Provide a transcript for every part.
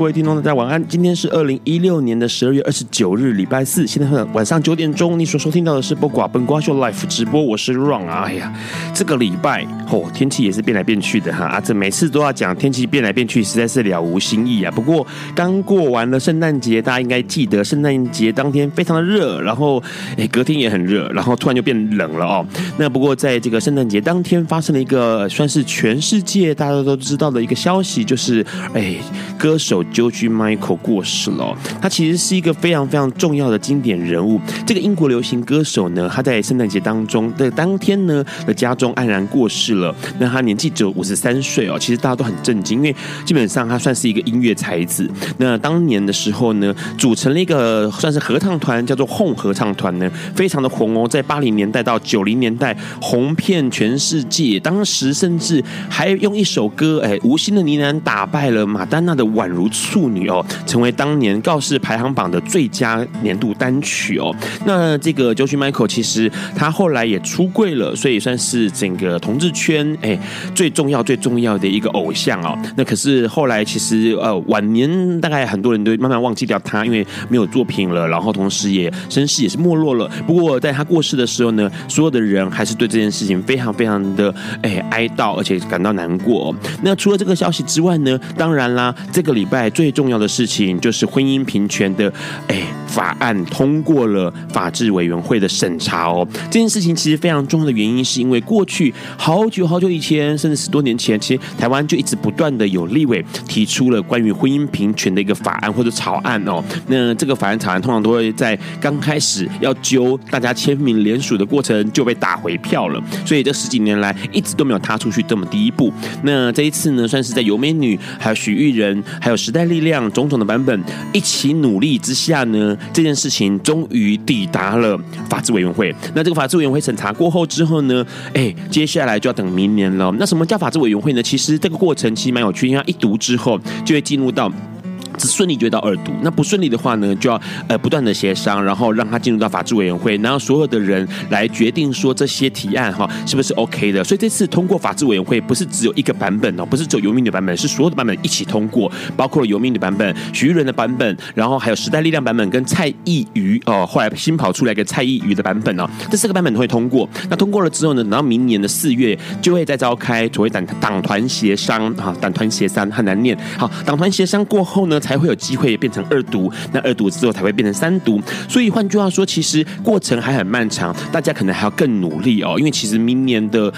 各位听众，大家晚安。今天是二零一六年的十二月二十九日，礼拜四。现在晚上九点钟，你所收听到的是播寡本瓜秀 Live 直播，我是 Ron 啊。哎呀，这个礼拜哦，天气也是变来变去的哈啊，这每次都要讲天气变来变去，实在是了无新意啊。不过刚过完了圣诞节，大家应该记得，圣诞节当天非常的热，然后哎隔天也很热，然后突然就变冷了哦。那不过在这个圣诞节当天，发生了一个算是全世界大家都知道的一个消息，就是哎歌手。George Michael 过世了，他其实是一个非常非常重要的经典人物。这个英国流行歌手呢，他在圣诞节当中的当天呢的家中黯然过世了。那他年纪只有五十三岁哦，其实大家都很震惊，因为基本上他算是一个音乐才子。那当年的时候呢，组成了一个算是合唱团，叫做红合唱团呢，非常的红哦，在八零年代到九零年代红遍全世界。当时甚至还用一首歌，哎，无心的呢喃打败了马丹娜的宛如。处女哦，成为当年告示排行榜的最佳年度单曲哦。那这个 George Michael 其实他后来也出柜了，所以算是整个同志圈哎最重要最重要的一个偶像哦。那可是后来其实呃晚年大概很多人都慢慢忘记掉他，因为没有作品了，然后同时也身世也是没落了。不过在他过世的时候呢，所有的人还是对这件事情非常非常的哎哀悼，而且感到难过。那除了这个消息之外呢，当然啦，这个礼拜。最重要的事情就是婚姻平权的哎法案通过了法制委员会的审查哦。这件事情其实非常重要的原因，是因为过去好久好久以前，甚至十多年前，其实台湾就一直不断的有立委提出了关于婚姻平权的一个法案或者草案哦。那这个法案草案通常都会在刚开始要揪大家签名联署的过程就被打回票了，所以这十几年来一直都没有踏出去这么第一步。那这一次呢，算是在游美女、还有许玉仁、还有时代。力量种种的版本一起努力之下呢，这件事情终于抵达了法制委员会。那这个法制委员会审查过后之后呢，哎，接下来就要等明年了。那什么叫法制委员会呢？其实这个过程其实蛮有趣，因为它一读之后就会进入到。只顺利就到二读，那不顺利的话呢，就要呃不断的协商，然后让他进入到法制委员会，然后所有的人来决定说这些提案哈是不是 OK 的。所以这次通过法制委员会不是只有一个版本哦，不是只有游民的版本，是所有的版本一起通过，包括了游民的版本、许玉仁的版本，然后还有时代力量版本跟蔡易余哦，后来新跑出来一个蔡易余的版本哦，这四个版本都会通过。那通过了之后呢，等到明年的四月就会再召开所谓党党团协商啊，党团协商很难念，好，党团协商过后呢。才才会有机会变成二毒，那二毒之后才会变成三毒。所以换句话说，其实过程还很漫长，大家可能还要更努力哦。因为其实明年的，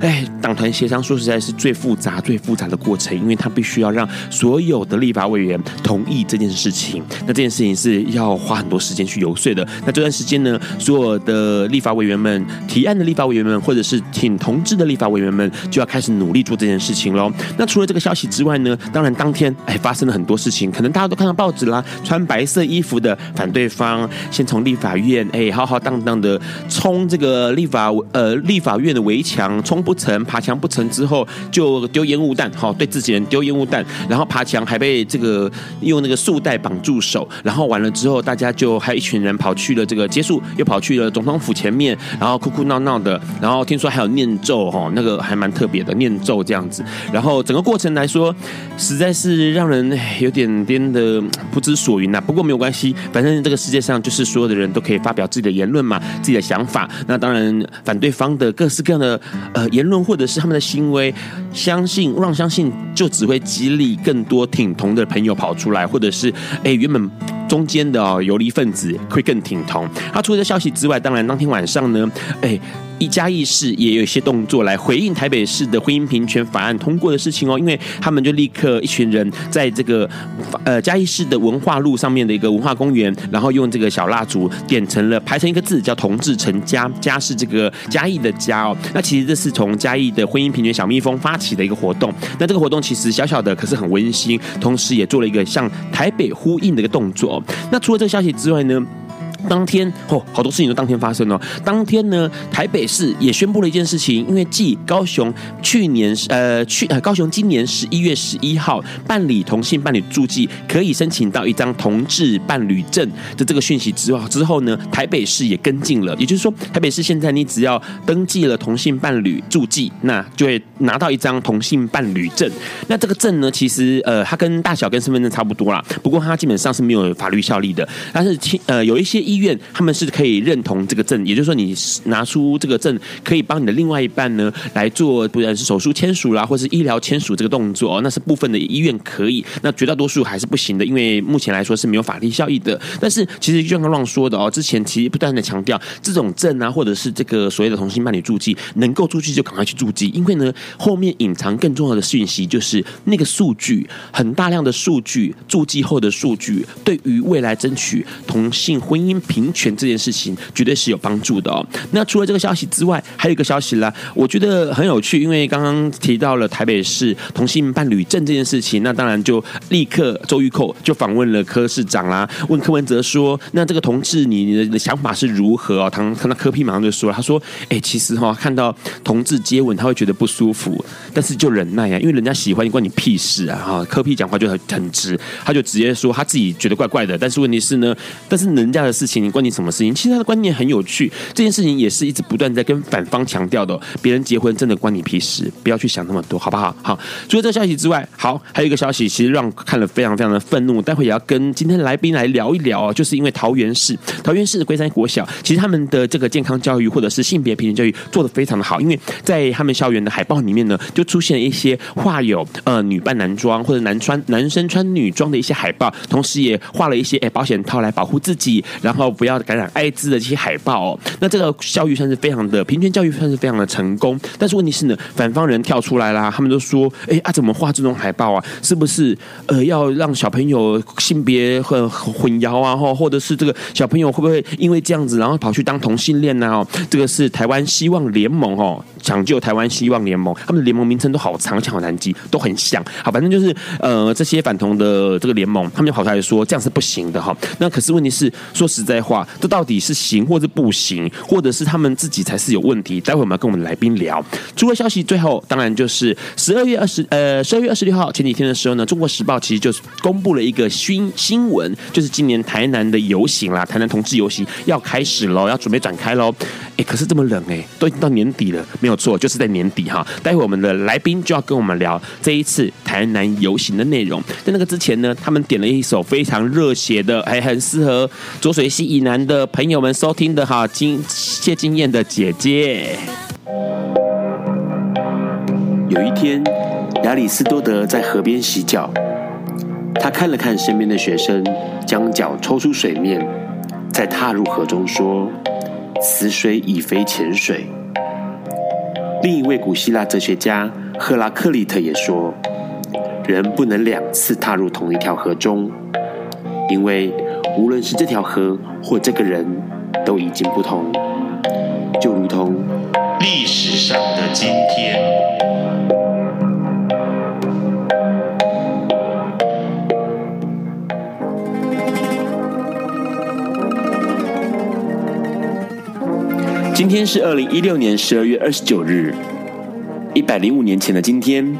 哎，党团协商说实在是最复杂、最复杂的过程，因为他必须要让所有的立法委员同意这件事情。那这件事情是要花很多时间去游说的。那这段时间呢，所有的立法委员们、提案的立法委员们，或者是挺同志的立法委员们，就要开始努力做这件事情喽。那除了这个消息之外呢，当然当天哎发生了很多事情。可能大家都看到报纸啦，穿白色衣服的反对方先从立法院哎浩浩荡荡的冲这个立法呃立法院的围墙，冲不成，爬墙不成之后就丢烟雾弹，好对自己人丢烟雾弹，然后爬墙还被这个用那个束带绑住手，然后完了之后大家就还有一群人跑去了这个结束，又跑去了总统府前面，然后哭哭闹闹的，然后听说还有念咒哈，那个还蛮特别的念咒这样子，然后整个过程来说实在是让人有点。颠的不知所云呐，不过没有关系，反正这个世界上就是所有的人都可以发表自己的言论嘛，自己的想法。那当然，反对方的各式各样的呃言论或者是他们的行为，相信让相信就只会激励更多挺同的朋友跑出来，或者是哎原本。中间的游离分子会更挺同。他除了这消息之外，当然当天晚上呢，哎。一嘉义市也有一些动作来回应台北市的婚姻平权法案通过的事情哦，因为他们就立刻一群人在这个呃嘉义市的文化路上面的一个文化公园，然后用这个小蜡烛点成了排成一个字叫“同志成家”，家是这个嘉义的家哦。那其实这是从嘉义的婚姻平权小蜜蜂发起的一个活动。那这个活动其实小小的，可是很温馨，同时也做了一个向台北呼应的一个动作。那除了这个消息之外呢？当天哦，好多事情都当天发生哦。当天呢，台北市也宣布了一件事情，因为继高雄去年呃去呃高雄今年十一月十一号办理同性伴侣住记可以申请到一张同志伴侣证的这个讯息之后之后呢，台北市也跟进了，也就是说，台北市现在你只要登记了同性伴侣住记，那就会拿到一张同性伴侣证。那这个证呢，其实呃它跟大小跟身份证差不多啦，不过它基本上是没有法律效力的，但是呃有一些。医院他们是可以认同这个证，也就是说，你拿出这个证，可以帮你的另外一半呢来做，不管是手术签署啦，或是医疗签署这个动作，那是部分的医院可以，那绝大多数还是不行的，因为目前来说是没有法律效益的。但是其实就像刚乱说的哦，之前其实不断的强调，这种证啊，或者是这个所谓的同性伴侣注记，能够注记就赶快去注记，因为呢后面隐藏更重要的讯息，就是那个数据很大量的数据，注记后的数据，对于未来争取同性婚姻。平权这件事情绝对是有帮助的哦。那除了这个消息之外，还有一个消息啦，我觉得很有趣，因为刚刚提到了台北市同性伴侣证这件事情，那当然就立刻周玉蔻就访问了柯市长啦，问柯文哲说：“那这个同志你的想法是如何哦？”他看到柯 P 马上就说了，他说：“哎，其实哈，看到同志接吻他会觉得不舒服，但是就忍耐啊，因为人家喜欢你关你屁事啊！”哈，柯 P 讲话就很很直，他就直接说他自己觉得怪怪的，但是问题是呢，但是人家的事情。你关你什么事情？其实他的观念很有趣，这件事情也是一直不断在跟反方强调的。别人结婚真的关你屁事，不要去想那么多，好不好？好。除了这个消息之外，好，还有一个消息，其实让看了非常非常的愤怒。待会也要跟今天的来宾来聊一聊哦，就是因为桃园市桃园市的龟山国小，其实他们的这个健康教育或者是性别平等教育做得非常的好，因为在他们校园的海报里面呢，就出现了一些画有呃女扮男装或者男穿男生穿女装的一些海报，同时也画了一些哎保险套来保护自己，然后。后不要感染艾滋的这些海报哦，那这个教育算是非常的平权教育，算是非常的成功。但是问题是呢，反方人跳出来啦，他们都说：“哎啊，怎么画这种海报啊？是不是呃要让小朋友性别混混淆啊？或或者是这个小朋友会不会因为这样子，然后跑去当同性恋呢？这个是台湾希望联盟哦，抢救台湾希望联盟，他们的联盟名称都好长，好难记，都很像。好，反正就是呃这些反同的这个联盟，他们就跑出来说这样是不行的哈。那可是问题是，说实在话，这到底是行或是不行，或者是他们自己才是有问题？待会我们要跟我们来宾聊。除了消息，最后当然就是十二月二十呃十二月二十六号前几天的时候呢，《中国时报》其实就是公布了一个新新闻，就是今年台南的游行啦，台南同志游行要开始喽，要准备展开喽。哎，可是这么冷哎，都已经到年底了，没有错，就是在年底哈。待会我们的来宾就要跟我们聊这一次台南游行的内容。在那个之前呢，他们点了一首非常热血的，还很适合浊水溪以南的朋友们收听的哈，金谢金燕的姐姐。有一天，亚里斯多德在河边洗脚，他看了看身边的学生，将脚抽出水面，再踏入河中说。此水已非前水。另一位古希腊哲学家赫拉克利特也说，人不能两次踏入同一条河中，因为无论是这条河或这个人，都已经不同，就如同历史上的今天。今天是二零一六年十二月二十九日，一百零五年前的今天，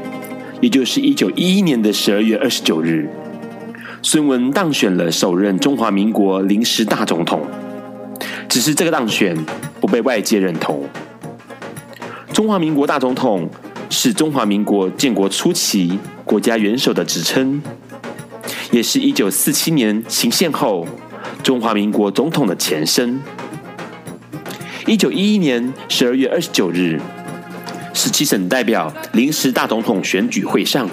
也就是一九一一年的十二月二十九日，孙文当选了首任中华民国临时大总统。只是这个当选不被外界认同。中华民国大总统是中华民国建国初期国家元首的职称，也是一九四七年行宪后中华民国总统的前身。一九一一年十二月二十九日，十七省代表临时大总统选举会上，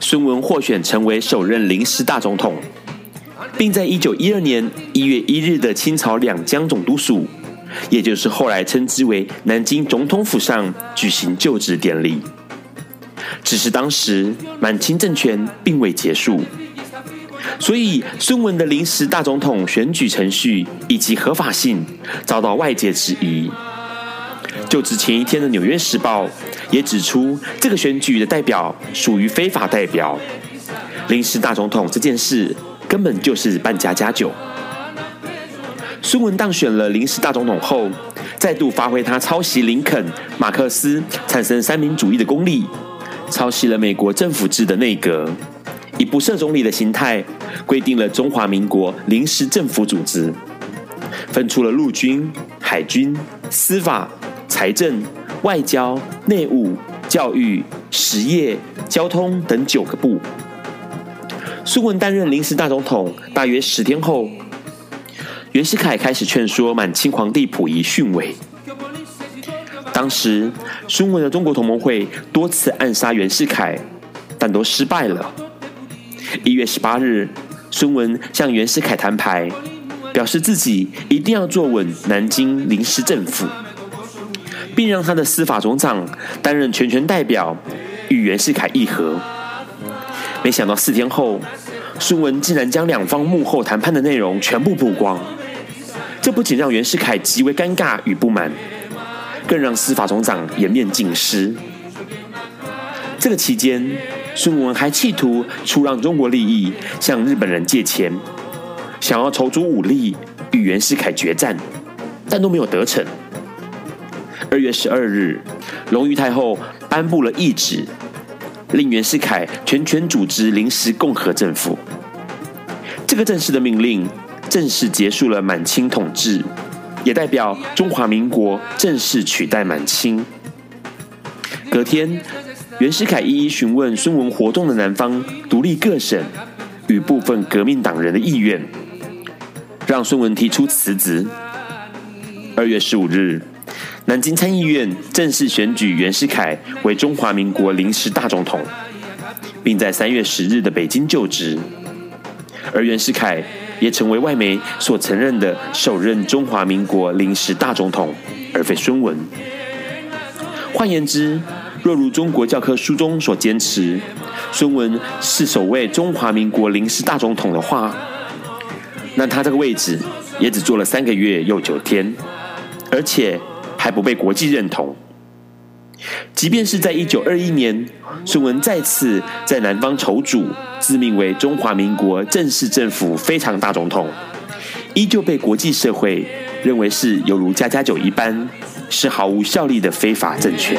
孙文获选成为首任临时大总统。并在一九一二年一月一日的清朝两江总督署，也就是后来称之为南京总统府上举行就职典礼。只是当时满清政权并未结束，所以孙文的临时大总统选举程序以及合法性遭到外界质疑。就职前一天的《纽约时报》也指出，这个选举的代表属于非法代表，临时大总统这件事根本就是扮家家酒。孙文当选了临时大总统后，再度发挥他抄袭林肯、马克思、产生三民主义的功力，抄袭了美国政府制的内阁，以不设总理的形态规定了中华民国临时政府组织，分出了陆军、海军、司法。财政、外交、内务、教育、实业、交通等九个部。孙文担任临时大总统大约十天后，袁世凯开始劝说满清皇帝溥仪逊位。当时，孙文的中国同盟会多次暗杀袁世凯，但都失败了。一月十八日，孙文向袁世凯摊牌，表示自己一定要坐稳南京临时政府。并让他的司法总长担任全权代表，与袁世凯议和。没想到四天后，孙文竟然将两方幕后谈判的内容全部曝光。这不仅让袁世凯极为尴尬与不满，更让司法总长颜面尽失。这个期间，孙文还企图出让中国利益，向日本人借钱，想要筹足武力与袁世凯决战，但都没有得逞。二月十二日，隆裕太后颁布了懿旨，令袁世凯全权组织临时共和政府。这个正式的命令正式结束了满清统治，也代表中华民国正式取代满清。隔天，袁世凯一一询问孙文活动的南方独立各省与部分革命党人的意愿，让孙文提出辞职。二月十五日。南京参议院正式选举袁世凯为中华民国临时大总统，并在三月十日的北京就职。而袁世凯也成为外媒所承认的首任中华民国临时大总统，而非孙文。换言之，若如中国教科书中所坚持，孙文是首位中华民国临时大总统的话，那他这个位置也只做了三个月又九天，而且。还不被国际认同。即便是在一九二一年，孙文再次在南方筹组，自命为中华民国正式政府非常大总统，依旧被国际社会认为是犹如家家酒一般，是毫无效力的非法政权。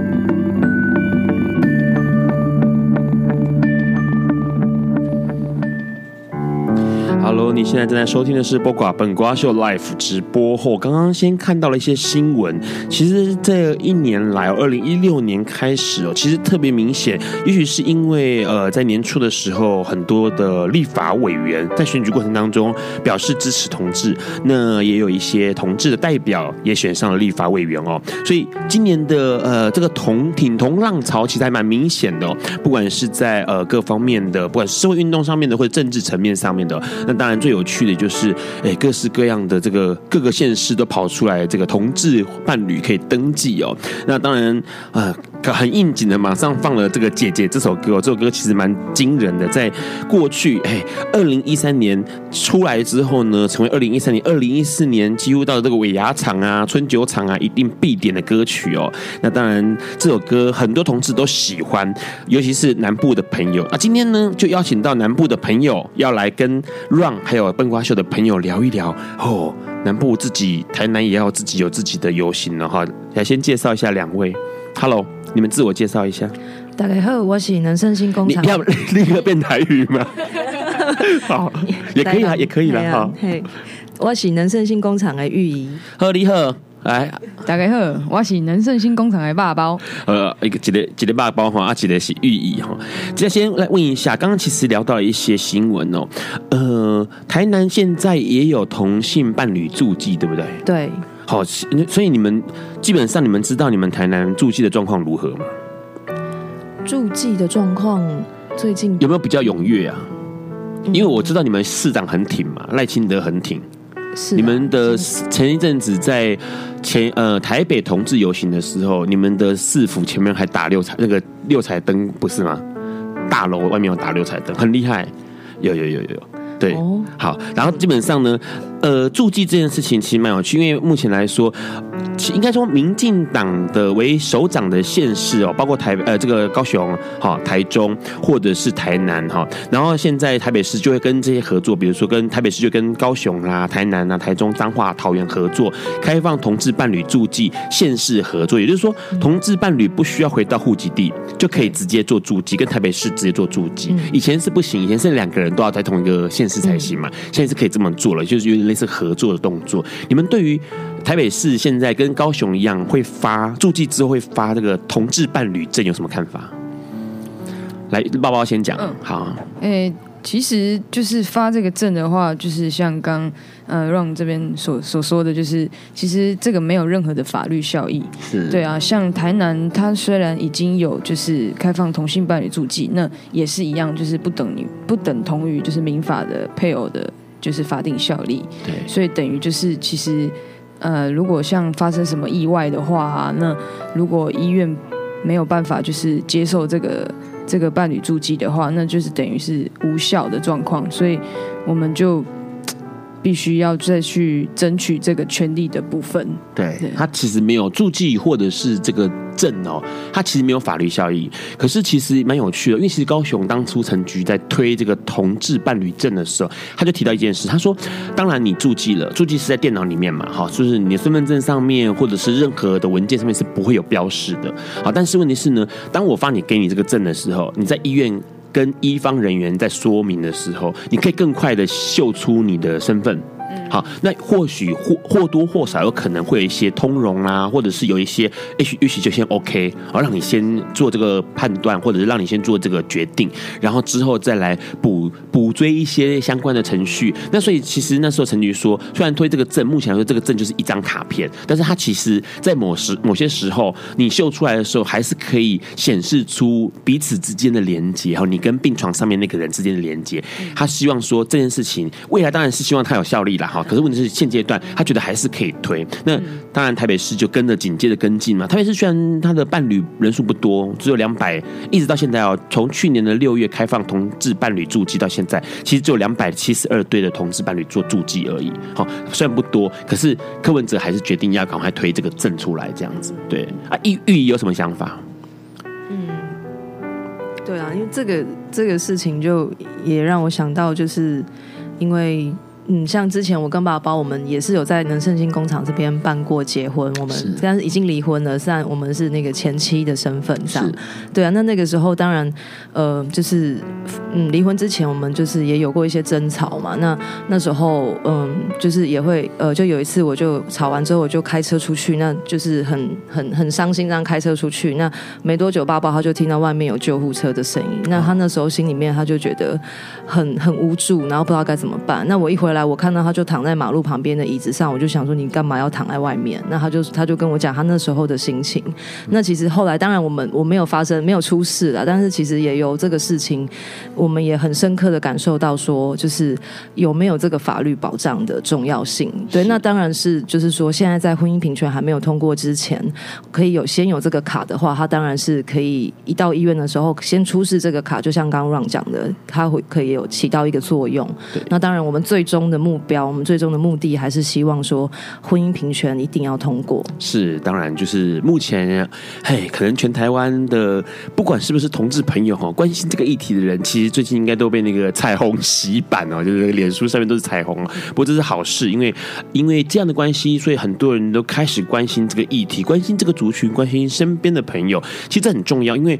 你现在正在收听的是《播瓜本瓜秀》Live 直播后，刚刚先看到了一些新闻。其实这一年来，二零一六年开始哦，其实特别明显。也许是因为呃，在年初的时候，很多的立法委员在选举过程当中表示支持同志，那也有一些同志的代表也选上了立法委员哦。所以今年的呃这个同挺同浪潮其实还蛮明显的哦，不管是在呃各方面的，不管是社会运动上面的，或者政治层面上面的，那。当然，最有趣的就是，哎，各式各样的这个各个县市都跑出来，这个同志伴侣可以登记哦。那当然，啊、呃，很应景的，马上放了这个《姐姐》这首歌。这首歌其实蛮惊人的，在过去，哎，二零一三年出来之后呢，成为二零一三年、二零一四年几乎到了这个尾牙场啊、春酒场啊一定必点的歌曲哦。那当然，这首歌很多同志都喜欢，尤其是南部的朋友。那今天呢，就邀请到南部的朋友要来跟 Run。还有笨瓜秀的朋友聊一聊哦，南部自己台南也要自己有自己的游行了哈。来先介绍一下两位，Hello，你们自我介绍一下。大家好，我是能盛新工厂。你要立刻变台语吗？好，也可以啊，也可以啦。好，我是能盛新工厂的玉仪。好，你好。来，大家好，我是能盛新工厂的爸包。呃，一个一个一个爸包哈，啊，一个是寓意哈。这先来问一下，刚刚其实聊到了一些新闻哦。呃，台南现在也有同性伴侣住记，对不对？对。好，所以你们基本上你们知道你们台南注记的状况如何吗？注记的状况最近有没有比较踊跃啊？因为我知道你们市长很挺嘛，赖清德很挺。是、啊，你们的前一阵子在前呃台北同志游行的时候，你们的市府前面还打六彩那个六彩灯，不是吗？大楼外面有打六彩灯，很厉害。有有有有有。对，好，然后基本上呢，呃，注记这件事情其实蛮有趣，因为目前来说，应该说民进党的为首长的县市哦，包括台呃这个高雄哈、台中或者是台南哈，然后现在台北市就会跟这些合作，比如说跟台北市就跟高雄啦、台南啊、台中、彰化、桃园合作，开放同志伴侣注记县市合作，也就是说，同志伴侣不需要回到户籍地就可以直接做注记，跟台北市直接做注记，以前是不行，以前是两个人都要在同一个县。是才行嘛？现在是可以这么做了，就是有点类似合作的动作。你们对于台北市现在跟高雄一样，会发住记之后会发这个同志伴侣证，有什么看法？来，包包先讲。嗯，好。欸其实就是发这个证的话，就是像刚呃 Ron 这边所所说的就是，其实这个没有任何的法律效益。是，对啊，像台南，它虽然已经有就是开放同性伴侣住记，那也是一样，就是不等于不等同于就是民法的配偶的，就是法定效力。对，所以等于就是其实呃，如果像发生什么意外的话啊，那如果医院没有办法就是接受这个。这个伴侣住记的话，那就是等于是无效的状况，所以我们就必须要再去争取这个权利的部分。对，对他其实没有注记或者是这个。证哦，它其实没有法律效益，可是其实蛮有趣的，因为其实高雄当初陈局在推这个同志伴侣证的时候，他就提到一件事，他说：当然你注记了，注记是在电脑里面嘛，哈，就是你的身份证上面或者是任何的文件上面是不会有标示的，好，但是问题是呢，当我发你给你这个证的时候，你在医院跟医方人员在说明的时候，你可以更快的秀出你的身份。好，那或许或或多或少有可能会有一些通融啊，或者是有一些也许也许就先 OK，而让你先做这个判断，或者是让你先做这个决定，然后之后再来补补追一些相关的程序。那所以其实那时候陈局说，虽然推这个证，目前来说这个证就是一张卡片，但是它其实在某时某些时候你秀出来的时候，还是可以显示出彼此之间的连接，还有你跟病床上面那个人之间的连接。他希望说这件事情未来当然是希望它有效力啦。哈。可是问题是现阶段他觉得还是可以推，那当然台北市就跟着紧接着跟进嘛。台北市虽然他的伴侣人数不多，只有两百，一直到现在哦，从去年的六月开放同志伴侣注记到现在，其实只有两百七十二对的同志伴侣做注记而已。好，虽然不多，可是柯文哲还是决定要赶快推这个证出来，这样子。对啊，玉玉仪有什么想法？嗯，对啊，因为这个这个事情就也让我想到，就是因为。嗯，像之前我跟爸爸，我们也是有在能胜兴工厂这边办过结婚，我们但是已经离婚了，虽然我们是那个前妻的身份上，对啊，那那个时候当然，呃，就是嗯，离婚之前我们就是也有过一些争吵嘛，那那时候嗯，就是也会呃，就有一次我就吵完之后我就开车出去，那就是很很很伤心这样开车出去，那没多久爸爸他就听到外面有救护车的声音，那他那时候心里面他就觉得很很无助，然后不知道该怎么办，那我一回。后来我看到他就躺在马路旁边的椅子上，我就想说，你干嘛要躺在外面？那他就他就跟我讲他那时候的心情。那其实后来当然我们我没有发生没有出事了，但是其实也有这个事情，我们也很深刻的感受到说，就是有没有这个法律保障的重要性。对，那当然是就是说，现在在婚姻平权还没有通过之前，可以有先有这个卡的话，他当然是可以一到医院的时候先出示这个卡，就像刚刚 Ron 讲的，他会可以有起到一个作用。那当然我们最终。终的目标，我们最终的目的还是希望说婚姻平权一定要通过。是，当然就是目前，嘿，可能全台湾的不管是不是同志朋友哈，关心这个议题的人，其实最近应该都被那个彩虹洗版哦，就是脸书上面都是彩虹。不过这是好事，因为因为这样的关系，所以很多人都开始关心这个议题，关心这个族群，关心身边的朋友，其实这很重要，因为。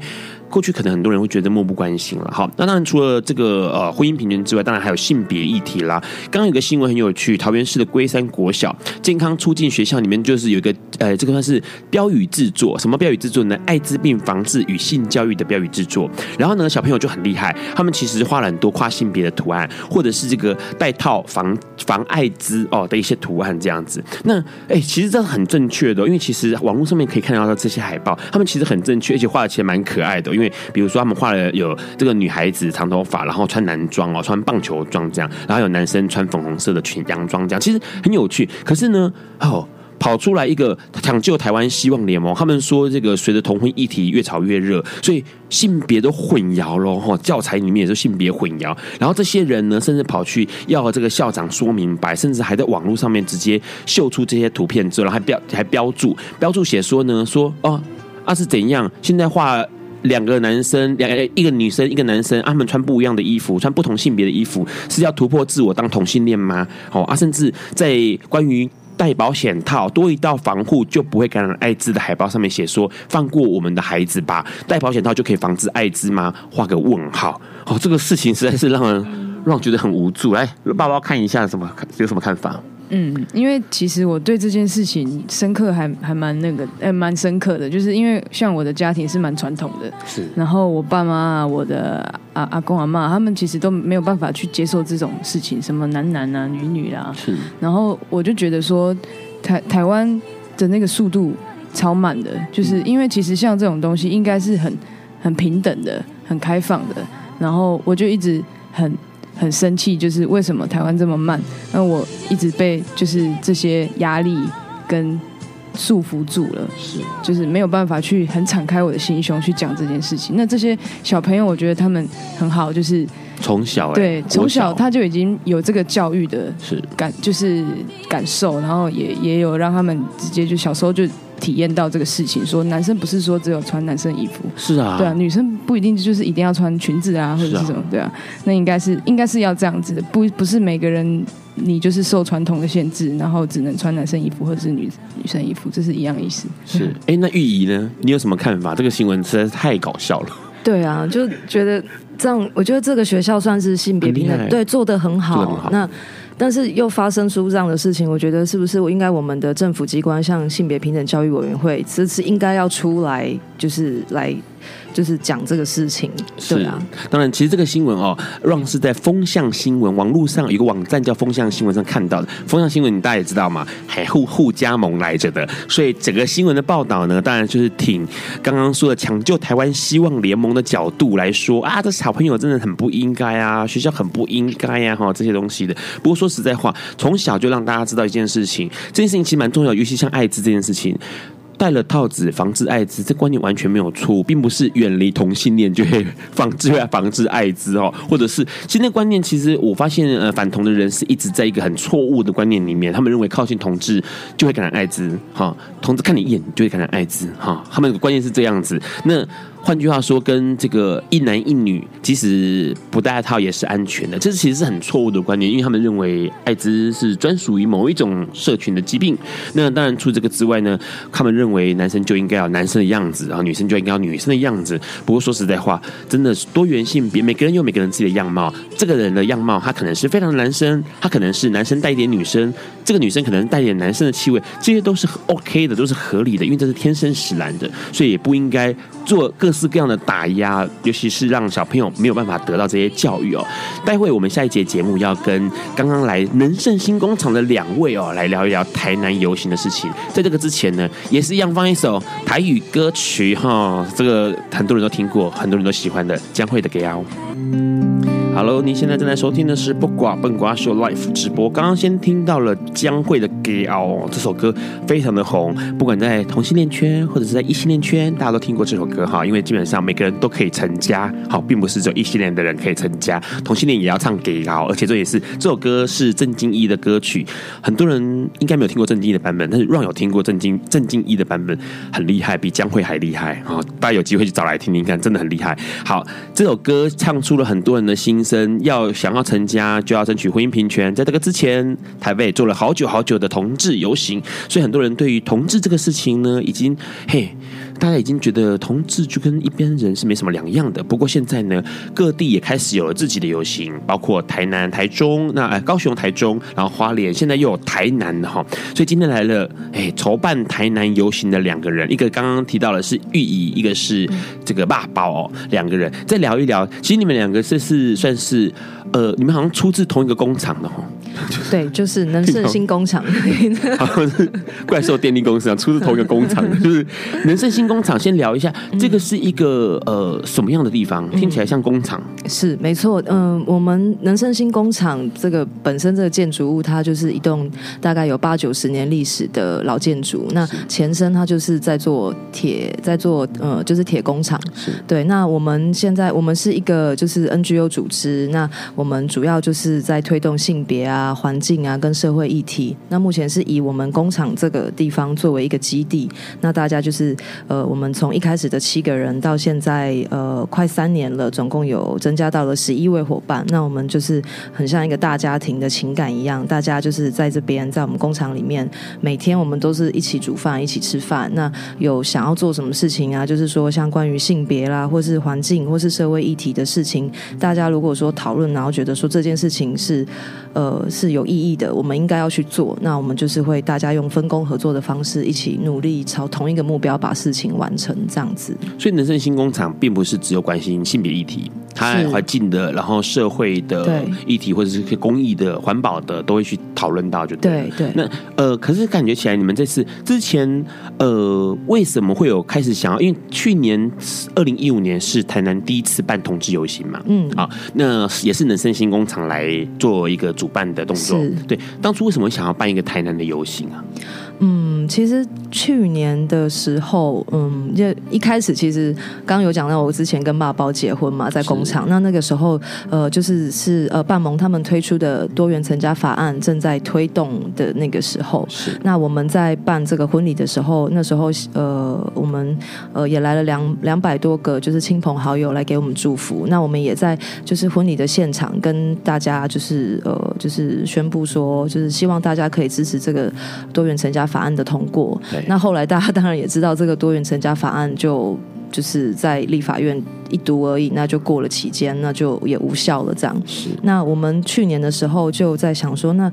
过去可能很多人会觉得漠不关心了，好，那当然除了这个呃婚姻平权之外，当然还有性别议题啦。刚刚有个新闻很有趣，桃园市的龟山国小健康促进学校里面就是有一个呃，这个算是标语制作，什么标语制作呢？艾滋病防治与性教育的标语制作。然后呢，小朋友就很厉害，他们其实画了很多跨性别的图案，或者是这个带套防防艾滋哦的一些图案这样子。那哎，其实这是很正确的，因为其实网络上面可以看到这些海报，他们其实很正确，而且画的其实蛮可爱的。因为因为比如说，他们画了有这个女孩子长头发，然后穿男装哦，穿棒球装这样，然后有男生穿粉红色的裙洋装这样，其实很有趣。可是呢，哦，跑出来一个抢救台湾希望联盟，他们说这个随着同婚议题越炒越热，所以性别都混淆了哈，教材里面也是性别混淆。然后这些人呢，甚至跑去要这个校长说明白，甚至还在网络上面直接秀出这些图片之后，然后还标还标注标注写说呢，说哦，啊是怎样？现在画。两个男生，两个一个女生，一个男生，他们穿不一样的衣服，穿不同性别的衣服，是要突破自我当同性恋吗？哦啊，甚至在关于戴保险套多一道防护就不会感染艾滋的海报上面写说，放过我们的孩子吧，戴保险套就可以防治艾滋吗？画个问号。哦，这个事情实在是让人让我觉得很无助。来，爸爸看一下什么有什么看法？嗯，因为其实我对这件事情深刻还还蛮那个，哎，蛮深刻的，就是因为像我的家庭是蛮传统的，是，然后我爸妈、我的阿阿公阿妈，他们其实都没有办法去接受这种事情，什么男男啊、女女啊，是，然后我就觉得说，台台湾的那个速度超慢的，就是因为其实像这种东西应该是很很平等的、很开放的，然后我就一直很。很生气，就是为什么台湾这么慢？那我一直被就是这些压力跟束缚住了，是，就是没有办法去很敞开我的心胸去讲这件事情。那这些小朋友，我觉得他们很好，就是从小、欸、对从小他就已经有这个教育的感，是就是感受，然后也也有让他们直接就小时候就。体验到这个事情，说男生不是说只有穿男生衣服，是啊，对啊，女生不一定就是一定要穿裙子啊，或者是什么，对啊，那应该是应该是要这样子的，不不是每个人你就是受传统的限制，然后只能穿男生衣服或者是女女生衣服，这是一样意思。是，哎，那玉怡呢？你有什么看法？这个新闻实在是太搞笑了。对啊，就觉得这样，我觉得这个学校算是性别平等，对，做的很好。很好那。但是又发生出这样的事情，我觉得是不是我应该我们的政府机关，像性别平等教育委员会，这次应该要出来，就是来。就是讲这个事情，对啊。当然，其实这个新闻哦，让是在风向新闻网络上有一个网站叫风向新闻上看到的。风向新闻，你大家也知道嘛，还互互加盟来着的。所以整个新闻的报道呢，当然就是挺刚刚说的抢救台湾希望联盟的角度来说啊，这小朋友真的很不应该啊，学校很不应该呀，哈，这些东西的。不过说实在话，从小就让大家知道一件事情，这件事情其实蛮重要，尤其像艾滋这件事情。戴了套子防治艾滋，这观念完全没有错，并不是远离同性恋就会防治防治艾滋哦，或者是现在观念，其实我发现呃反同的人是一直在一个很错误的观念里面，他们认为靠近同志就会感染艾滋，哈，同志看你一眼就会感染艾滋，哈，他们的观念是这样子，那。换句话说，跟这个一男一女，即使不戴套也是安全的，这其实是很错误的观念，因为他们认为艾滋是专属于某一种社群的疾病。那当然，除这个之外呢，他们认为男生就应该要男生的样子，然后女生就应该要女生的样子。不过说实在话，真的是多元性别，每个人有每个人自己的样貌。这个人的样貌，他可能是非常男生，他可能是男生带一点女生，这个女生可能带一点男生的气味，这些都是 OK 的，都是合理的，因为这是天生使然的，所以也不应该做各。式各样的打压，尤其是让小朋友没有办法得到这些教育哦。待会我们下一节节目要跟刚刚来能盛新工厂的两位哦，来聊一聊台南游行的事情。在这个之前呢，也是一样放一首台语歌曲哈，这个很多人都听过，很多人都喜欢的江蕙的《给啊》。Hello，你现在正在收听的是《不寡笨瓜秀》Live 直播。刚刚先听到了江蕙的《给哦》这首歌，非常的红，不管在同性恋圈或者是在异性恋圈，大家都听过这首歌哈。因为基本上每个人都可以成家，好，并不是只有异性恋的人可以成家，同性恋也要唱《给哦》，而且这也是这首歌是郑敬一的歌曲，很多人应该没有听过郑敬一的版本，但是 Ron 有听过郑敬郑敬一的版本，很厉害，比江蕙还厉害啊！大家有机会去找来听听看，真的很厉害。好，这首歌唱出了很多人的心声，要想要成家就要争取婚姻平权。在这个之前，台北做了好久好久的同志游行，所以很多人对于同志这个事情呢，已经嘿。大家已经觉得同志就跟一般人是没什么两样的。不过现在呢，各地也开始有了自己的游行，包括台南、台中，那哎高雄、台中，然后花莲，现在又有台南的哈。所以今天来了，哎，筹办台南游行的两个人，一个刚刚提到的是玉仪，一个是这个爸宝哦，两个人再聊一聊。其实你们两个这是算是呃，你们好像出自同一个工厂的哈。对，就是能胜新工厂，好像是怪兽电力公司啊，出自同一个工厂，就是能胜新工厂。先聊一下，这个是一个呃什么样的地方？听起来像工厂。是没错，嗯、呃，我们能胜新工厂这个本身这个建筑物，它就是一栋大概有八九十年历史的老建筑。那前身它就是在做铁，在做呃就是铁工厂。对。那我们现在我们是一个就是 NGO 组织，那我们主要就是在推动性别啊。啊，环境啊，跟社会议题。那目前是以我们工厂这个地方作为一个基地。那大家就是呃，我们从一开始的七个人到现在呃快三年了，总共有增加到了十一位伙伴。那我们就是很像一个大家庭的情感一样，大家就是在这边，在我们工厂里面，每天我们都是一起煮饭，一起吃饭。那有想要做什么事情啊？就是说像关于性别啦，或是环境，或是社会议题的事情，大家如果说讨论，然后觉得说这件事情是呃。是有意义的，我们应该要去做。那我们就是会大家用分工合作的方式，一起努力朝同一个目标把事情完成，这样子。所以，能生新工厂并不是只有关心性别议题，它环境的，然后社会的议题，或者是公益的、环保的，都会去讨论到就对。对对。那呃，可是感觉起来，你们这次之前呃，为什么会有开始想要？因为去年二零一五年是台南第一次办同志游行嘛，嗯，啊，那也是能生新工厂来做一个主办的。动作是对，当初为什么想要办一个台南的游行啊？嗯，其实去年的时候，嗯，就一开始其实刚刚有讲到，我之前跟爸爸结婚嘛，在工厂。那那个时候，呃，就是是呃，半盟他们推出的多元成家法案正在推动的那个时候。是。那我们在办这个婚礼的时候，那时候呃，我们呃也来了两两百多个，就是亲朋好友来给我们祝福。那我们也在就是婚礼的现场跟大家就是呃就是宣布说，就是希望大家可以支持这个多元成家法案的通过，那后来大家当然也知道，这个多元成家法案就就是在立法院一读而已，那就过了期间，那就也无效了。这样，是。那我们去年的时候就在想说，那。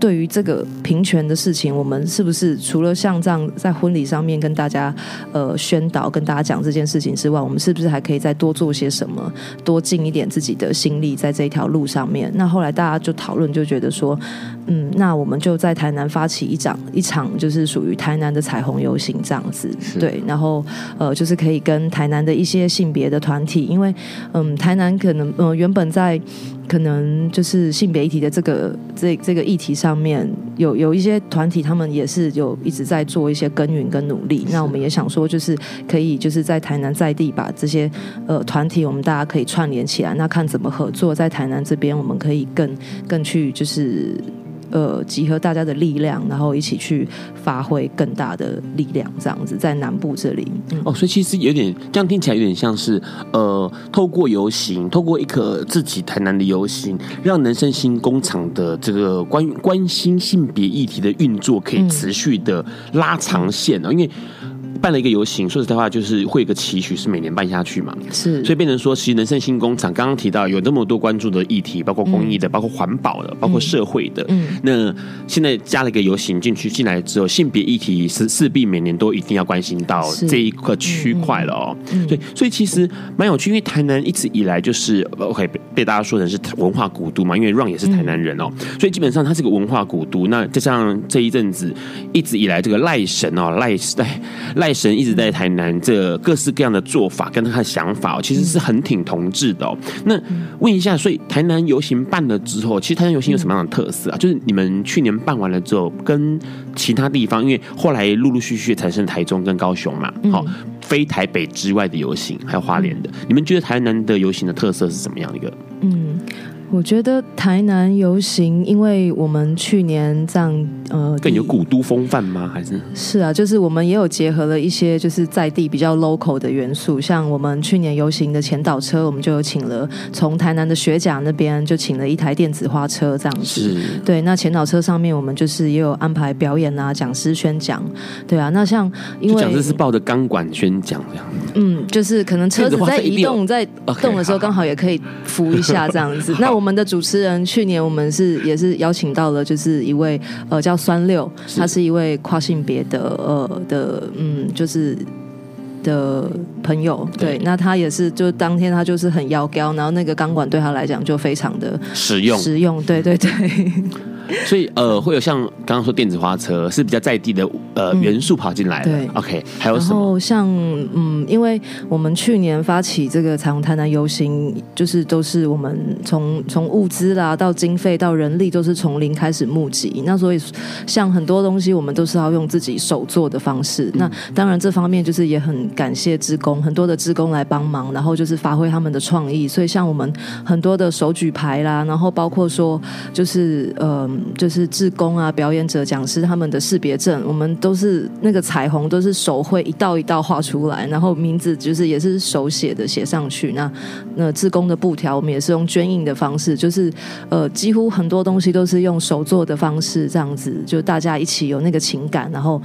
对于这个平权的事情，我们是不是除了像这样在婚礼上面跟大家呃宣导、跟大家讲这件事情之外，我们是不是还可以再多做些什么，多尽一点自己的心力在这一条路上面？那后来大家就讨论，就觉得说，嗯，那我们就在台南发起一场一场，就是属于台南的彩虹游行这样子，对，然后呃，就是可以跟台南的一些性别的团体，因为嗯，台南可能呃原本在。可能就是性别议题的这个这这个议题上面有有一些团体，他们也是有一直在做一些耕耘跟努力。那我们也想说，就是可以就是在台南在地把这些呃团体，我们大家可以串联起来，那看怎么合作，在台南这边我们可以更更去就是。呃，集合大家的力量，然后一起去发挥更大的力量，这样子在南部这里。嗯、哦，所以其实有点这样听起来有点像是呃，透过游行，透过一个自己台南的游行，让能生新工厂的这个关关心性别议题的运作可以持续的拉长线哦，嗯、因为。办了一个游行，说实在话，就是会有一个期许是每年办下去嘛，是，所以变成说，其实能胜新工厂刚刚提到有那么多关注的议题，包括公益的，嗯、包括环保的，包括社会的，嗯，那现在加了一个游行进去，进来之后，性别议题是势必每年都一定要关心到这一个区块了哦，嗯嗯、所以所以其实蛮有趣，因为台南一直以来就是 OK 被被大家说成是文化古都嘛，因为 Ron 也是台南人哦，嗯、所以基本上它是个文化古都。那就像这一阵子一直以来这个赖神哦赖赖。赖神一直在台南，这各式各样的做法跟他的想法，其实是很挺同志的哦。那问一下，所以台南游行办了之后，其实台南游行有什么样的特色啊？就是你们去年办完了之后，跟其他地方，因为后来陆陆续续产生台中跟高雄嘛，好，非台北之外的游行，还有花莲的，你们觉得台南的游行的特色是什么样一个？嗯。我觉得台南游行，因为我们去年这样，呃，更有古都风范吗？还是是啊，就是我们也有结合了一些就是在地比较 local 的元素，像我们去年游行的前导车，我们就有请了从台南的学甲那边就请了一台电子花车这样子。是。对，那前导车上面我们就是也有安排表演啊，讲师宣讲。对啊，那像因为讲师是抱着钢管宣讲这样。嗯，就是可能车子在移动在动的时候，刚好也可以扶一下这样子。那我。我们的主持人去年我们是也是邀请到了，就是一位呃叫酸六，他是一位跨性别的呃的嗯就是的朋友，对，那他也是就当天他就是很腰高，然后那个钢管对他来讲就非常的实用。实用，对对对。所以呃，会有像刚刚说电子花车是比较在地的呃元素跑进来的。对，OK，还有什么？然后像嗯，因为我们去年发起这个彩虹台南游行，就是都是我们从从物资啦到经费到人力都是从零开始募集。那所以像很多东西我们都是要用自己手做的方式。那当然这方面就是也很感谢职工，很多的职工来帮忙，然后就是发挥他们的创意。所以像我们很多的手举牌啦，然后包括说就是呃。就是志工啊，表演者、讲师他们的识别证，我们都是那个彩虹，都是手绘一道一道画出来，然后名字就是也是手写的写上去。那那志工的布条，我们也是用捐印的方式，就是呃，几乎很多东西都是用手做的方式，这样子就大家一起有那个情感，然后。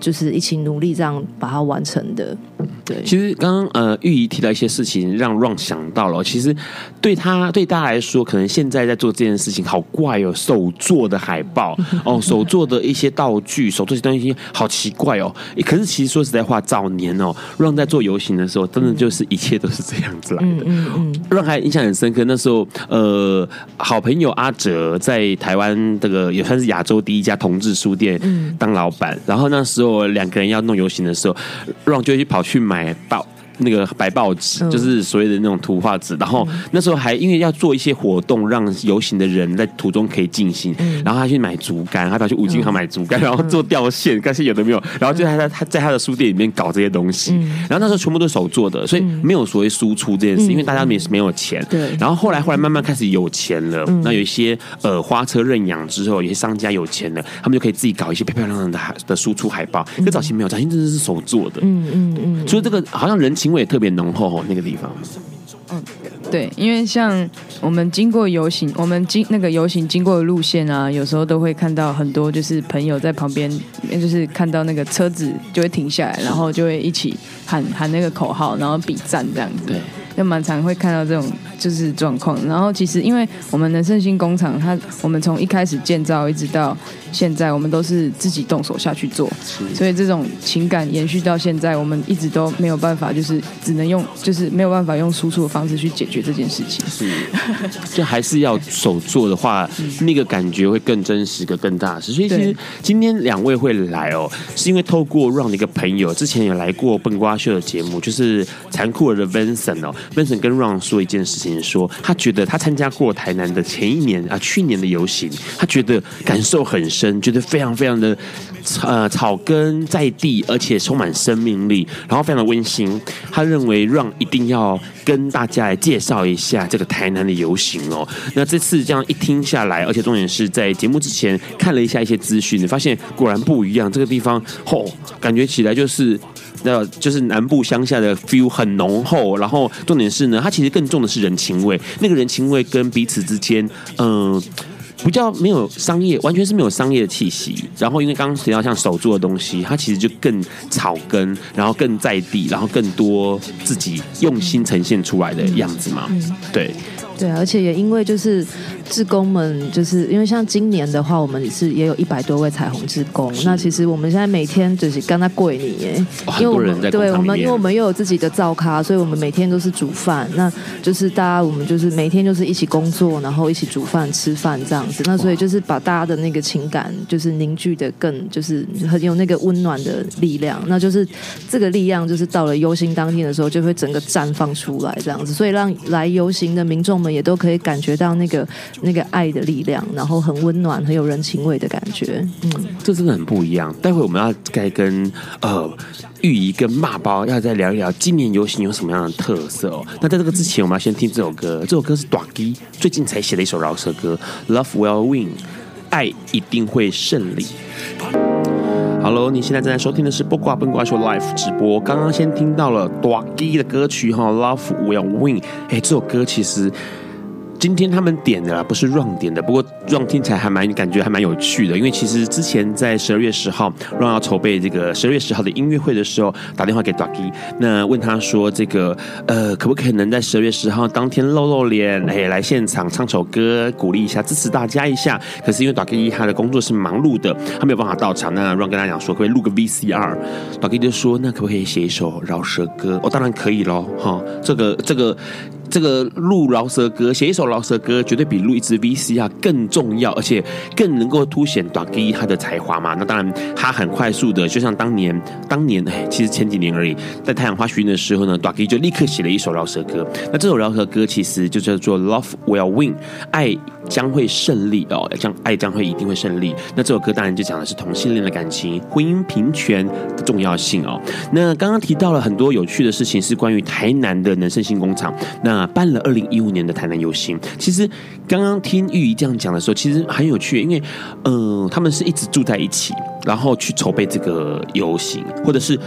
就是一起努力这样把它完成的。对，其实刚刚呃玉怡提到一些事情，让 Ron 想到了。其实对他对大家来说，可能现在在做这件事情好怪哦，手做的海报 哦，手做的一些道具，手做这些东西好奇怪哦。可是其实说实在话，早年哦，Ron 在做游行的时候，真的就是一切都是这样子来的。嗯嗯，Ron 还印象很深刻，那时候呃，好朋友阿哲在台湾这个也算是亚洲第一家同志书店当老板，然后那时候。我两个人要弄游行的时候，Ron 就去跑去买报。那个白报纸就是所谓的那种图画纸，然后那时候还因为要做一些活动，让游行的人在途中可以进行，然后他去买竹竿，他跑去五金行买竹竿，然后做吊线，但是有的没有，然后就在他 他在他的书店里面搞这些东西，然后那时候全部都是手做的，所以没有所谓输出这件事，因为大家没没有钱。对。然后后来后来慢慢开始有钱了，那有一些呃花车认养之后，有些商家有钱了，他们就可以自己搞一些漂漂亮亮的的输出海报。可早期没有，早期真的是手做的。嗯嗯嗯。所以这个好像人情。因为特别浓厚，那个地方。嗯，对，因为像我们经过游行，我们经那个游行经过的路线啊，有时候都会看到很多就是朋友在旁边，就是看到那个车子就会停下来，然后就会一起喊喊那个口号，然后比赞这样子。对。就蛮常会看到这种就是状况，然后其实因为我们能盛兴工厂，它我们从一开始建造一直到现在，我们都是自己动手下去做，所以这种情感延续到现在，我们一直都没有办法，就是只能用就是没有办法用输出的方式去解决这件事情。是，就还是要手做的话，那个感觉会更真实、个更大实。所以其实今天两位会来哦，是因为透过的一个朋友，之前有来过笨瓜秀的节目，就是残酷的 Vincent 哦。Benson 跟 Ron 说一件事情，说他觉得他参加过台南的前一年啊，去年的游行，他觉得感受很深，觉得非常非常的呃草根在地，而且充满生命力，然后非常的温馨。他认为让一定要跟大家来介绍一下这个台南的游行哦。那这次这样一听下来，而且重点是在节目之前看了一下一些资讯，你发现果然不一样。这个地方吼、感觉起来就是。那就是南部乡下的 feel 很浓厚，然后重点是呢，它其实更重的是人情味。那个人情味跟彼此之间，嗯、比较没有商业，完全是没有商业的气息。然后因为刚刚提到像手做的东西，它其实就更草根，然后更在地，然后更多自己用心呈现出来的样子嘛。对。对，而且也因为就是志工们，就是因为像今年的话，我们是也有一百多位彩虹志工。那其实我们现在每天就是跟他跪你耶，因为我们对我们因为我们又有自己的灶咖，所以我们每天都是煮饭。那就是大家我们就是每天就是一起工作，然后一起煮饭吃饭这样子。那所以就是把大家的那个情感就是凝聚的更就是很有那个温暖的力量。那就是这个力量就是到了游行当天的时候，就会整个绽放出来这样子。所以让来游行的民众们。也都可以感觉到那个那个爱的力量，然后很温暖、很有人情味的感觉。嗯，这真的很不一样。待会我们要该跟呃玉怡跟骂包要再聊一聊今年游行有什么样的特色哦。那在这个之前，我们要先听这首歌。这首歌是大支最近才写的一首饶舌歌，《Love Will Win》，爱一定会胜利。Hello，你现在正在收听的是《不挂不挂秀》Live 直播。刚刚先听到了大支的歌曲哈，《Love Will Win》。哎，这首歌其实。今天他们点的啦，不是 Run 点的，不过 Run 听起来还蛮感觉还蛮有趣的，因为其实之前在十二月十号 Run 要筹备这个十二月十号的音乐会的时候，打电话给 Ducky，那问他说这个呃可不可能在十二月十号当天露露脸，哎来现场唱首歌，鼓励一下，支持大家一下。可是因为 Ducky 他的工作是忙碌的，他没有办法到场。那 Run 跟他讲说，可不可以录个 VCR？Ducky 就说，那可不可以写一首饶舌歌？哦，当然可以喽，哈，这个这个。这个录饶舌歌，写一首饶舌歌，绝对比录一支 VCR 更重要，而且更能够凸显 Dagi 他的才华嘛。那当然，他很快速的，就像当年，当年哎，其实前几年而已，在太阳花巡演的时候呢，，Dagi 就立刻写了一首饶舌歌。那这首饶舌歌其实就叫做 Love Will Win，爱将会胜利哦，将爱将会一定会胜利。那这首歌当然就讲的是同性恋的感情、婚姻平权的重要性哦。那刚刚提到了很多有趣的事情，是关于台南的能胜新工厂。那，办了二零一五年的台南游行。其实刚刚听玉怡这样讲的时候，其实很有趣，因为嗯、他们是一直住在一起，然后去筹备这个游行，或者是。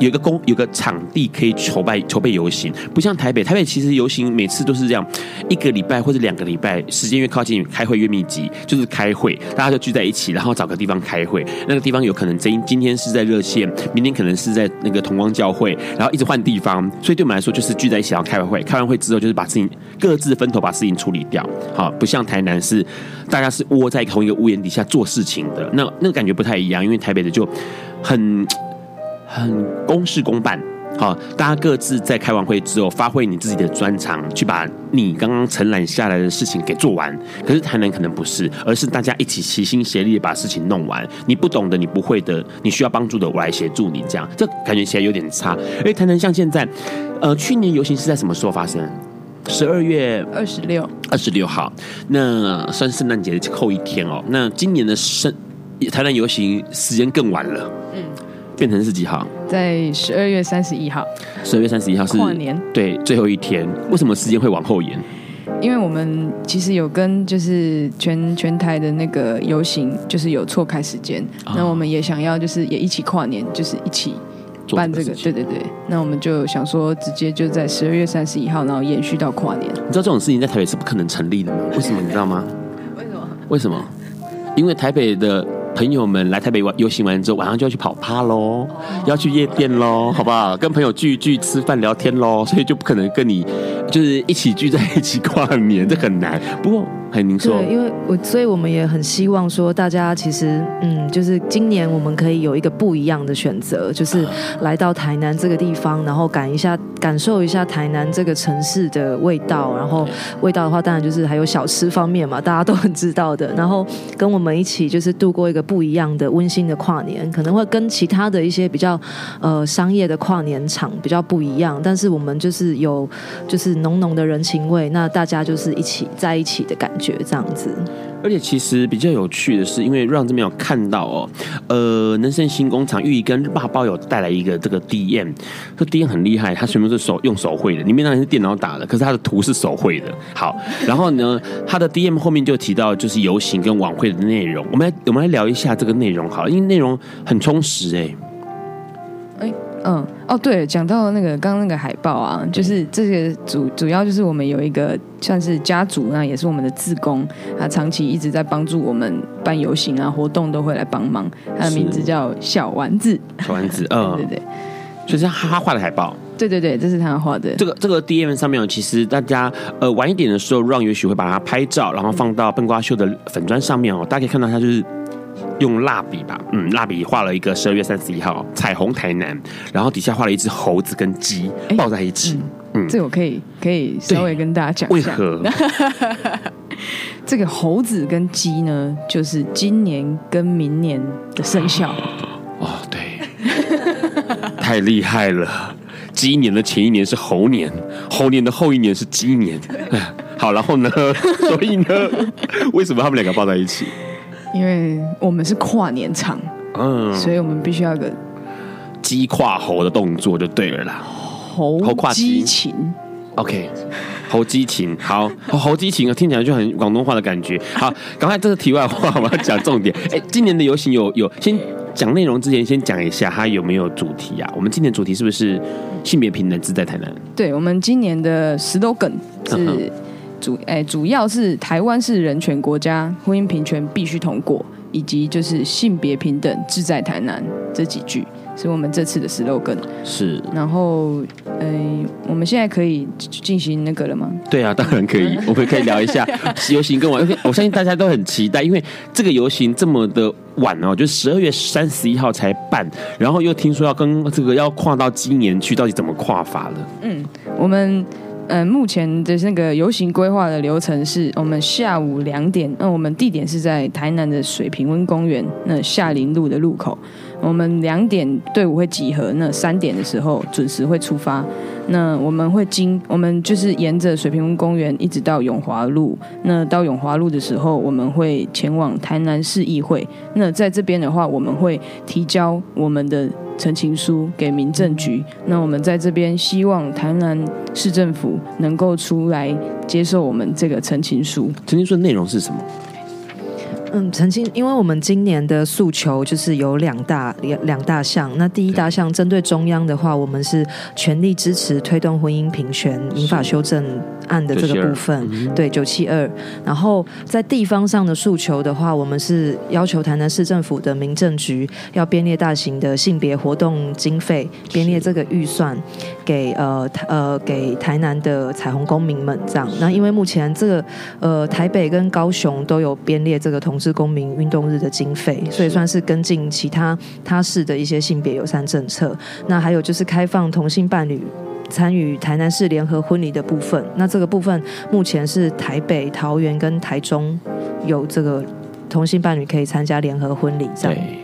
有一个公有个场地可以筹备筹备游行，不像台北，台北其实游行每次都是这样，一个礼拜或者两个礼拜，时间越靠近，开会越密集，就是开会，大家就聚在一起，然后找个地方开会。那个地方有可能今今天是在热线，明天可能是在那个同光教会，然后一直换地方，所以对我们来说就是聚在一起要开完会，开完会之后就是把事情各自分头把事情处理掉。好，不像台南是大家是窝在同一个屋檐底下做事情的，那那个感觉不太一样，因为台北的就很。很公事公办，好，大家各自在开完会之后，发挥你自己的专长，去把你刚刚承揽下来的事情给做完。可是台南可能不是，而是大家一起齐心协力把事情弄完。你不懂的，你不会的，你需要帮助的，我来协助你。这样，这感觉起来有点差。因为台南像现在，呃，去年游行是在什么时候发生？十二月二十六，二十六号，那算圣诞节的后一天哦。那今年的圣台南游行时间更晚了，嗯。变成是几号？在十二月三十一号。十二月三十一号是跨年，对，最后一天。为什么时间会往后延？因为我们其实有跟就是全全台的那个游行，就是有错开时间。那、哦、我们也想要就是也一起跨年，就是一起办这个。对对对。那我们就想说，直接就在十二月三十一号，然后延续到跨年。你知道这种事情在台北是不可能成立的吗？为什么？你知道吗？为什么？为什么？因为台北的。朋友们来台北玩游行完之后，晚上就要去跑趴喽，要去夜店喽，好不好？跟朋友聚一聚、吃饭聊天喽，所以就不可能跟你就是一起聚在一起跨年，这很难。不过。哎，您说，对，因为我，所以我们也很希望说，大家其实，嗯，就是今年我们可以有一个不一样的选择，就是来到台南这个地方，然后感一下，感受一下台南这个城市的味道。然后味道的话，当然就是还有小吃方面嘛，大家都很知道的。然后跟我们一起，就是度过一个不一样的温馨的跨年，可能会跟其他的一些比较呃商业的跨年场比较不一样，但是我们就是有就是浓浓的人情味，那大家就是一起在一起的感觉。觉这样子，而且其实比较有趣的是，因为让这边有看到哦，呃，能胜新工厂玉怡跟爸包有带来一个这个 DM，这 DM 很厉害，它全部是手用手绘的，里面当然是电脑打的，可是它的图是手绘的。好，然后呢，它的 DM 后面就提到就是游行跟晚会的内容，我们来我们来聊一下这个内容好了，因为内容很充实哎。嗯，哦，对，讲到那个刚刚那个海报啊，就是这个主主要就是我们有一个算是家族，那也是我们的志工，他长期一直在帮助我们办游行啊，活动都会来帮忙。他的名字叫小丸子，小丸子，嗯，对对对，就是他画的海报，对对对，这是他画的。这个这个 DM 上面，其实大家呃晚一点的时候，Ron 也许会把它拍照，然后放到笨瓜秀的粉砖上面哦。大家可以看到，他就是用蜡笔吧，嗯，蜡笔画了一个十二月三十一号彩虹台南，然后底下画了一只猴子跟鸡抱在一起。嗯，嗯，这我可以可以稍微跟大家讲一下。为何？这个猴子跟鸡呢，就是今年跟明年的生肖。哦，对，太厉害了！鸡年的前一年是猴年，猴年的后一年是鸡年。好，然后呢？所以呢？为什么他们两个抱在一起？因为我们是跨年场，嗯，所以我们必须要个鸡跨猴的动作就对了啦。猴跨鸡情，OK。猴激情，好，猴激情啊，听起来就很广东话的感觉。好，赶快这是题外话，我们要讲重点。哎，今年的游行有有，先讲内容之前，先讲一下它有没有主题啊？我们今年主题是不是性别平等自在台南？对，我们今年的 slogan 是主，哎，主要是台湾是人权国家，婚姻平权必须通过，以及就是性别平等志在台南这几句。是我们这次的 slogan 是，然后，呃，我们现在可以进行那个了吗？对啊，当然可以，我们可以聊一下 游行跟晚，我相信大家都很期待，因为这个游行这么的晚哦，就十二月三十一号才办，然后又听说要跟这个要跨到今年去，到底怎么跨法了？嗯，我们。嗯，目前的那个游行规划的流程是，我们下午两点，那我们地点是在台南的水平温公园那夏林路的路口，我们两点队伍会集合，那三点的时候准时会出发。那我们会经，我们就是沿着水平温公园一直到永华路。那到永华路的时候，我们会前往台南市议会。那在这边的话，我们会提交我们的陈情书给民政局。那我们在这边希望台南市政府能够出来接受我们这个陈情书。陈情书的内容是什么？嗯，曾经，因为我们今年的诉求就是有两大两两大项。那第一大项针对中央的话，我们是全力支持推动婚姻平权民法修正案的这个部分，嗯、对九七二。然后在地方上的诉求的话，我们是要求台南市政府的民政局要编列大型的性别活动经费，编列这个预算给呃呃给台南的彩虹公民们这样。那因为目前这个呃台北跟高雄都有编列这个同。是公民运动日的经费，所以算是跟进其他他市的一些性别友善政策。那还有就是开放同性伴侣参与台南市联合婚礼的部分。那这个部分目前是台北、桃园跟台中有这个同性伴侣可以参加联合婚礼，这样。对。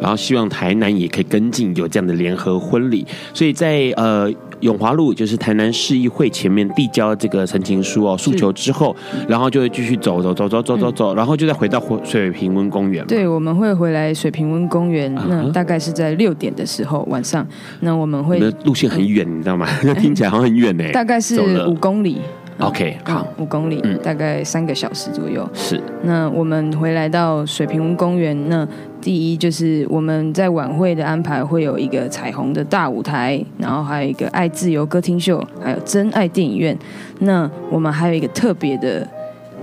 然后希望台南也可以跟进有这样的联合婚礼。所以在呃。永华路就是台南市议会前面递交这个陈情书哦，诉求之后，然后就会继续走走走走走走走，然后就再回到水平温公园。对，我们会回来水平温公园，那大概是在六点的时候晚上。那我们会路线很远，你知道吗？那 听起来好像很远呢。大概是五公里。OK，好，五公里，大概三个小时左右。是。那我们回来到水平温公园那。第一就是我们在晚会的安排会有一个彩虹的大舞台，然后还有一个爱自由歌厅秀，还有真爱电影院。那我们还有一个特别的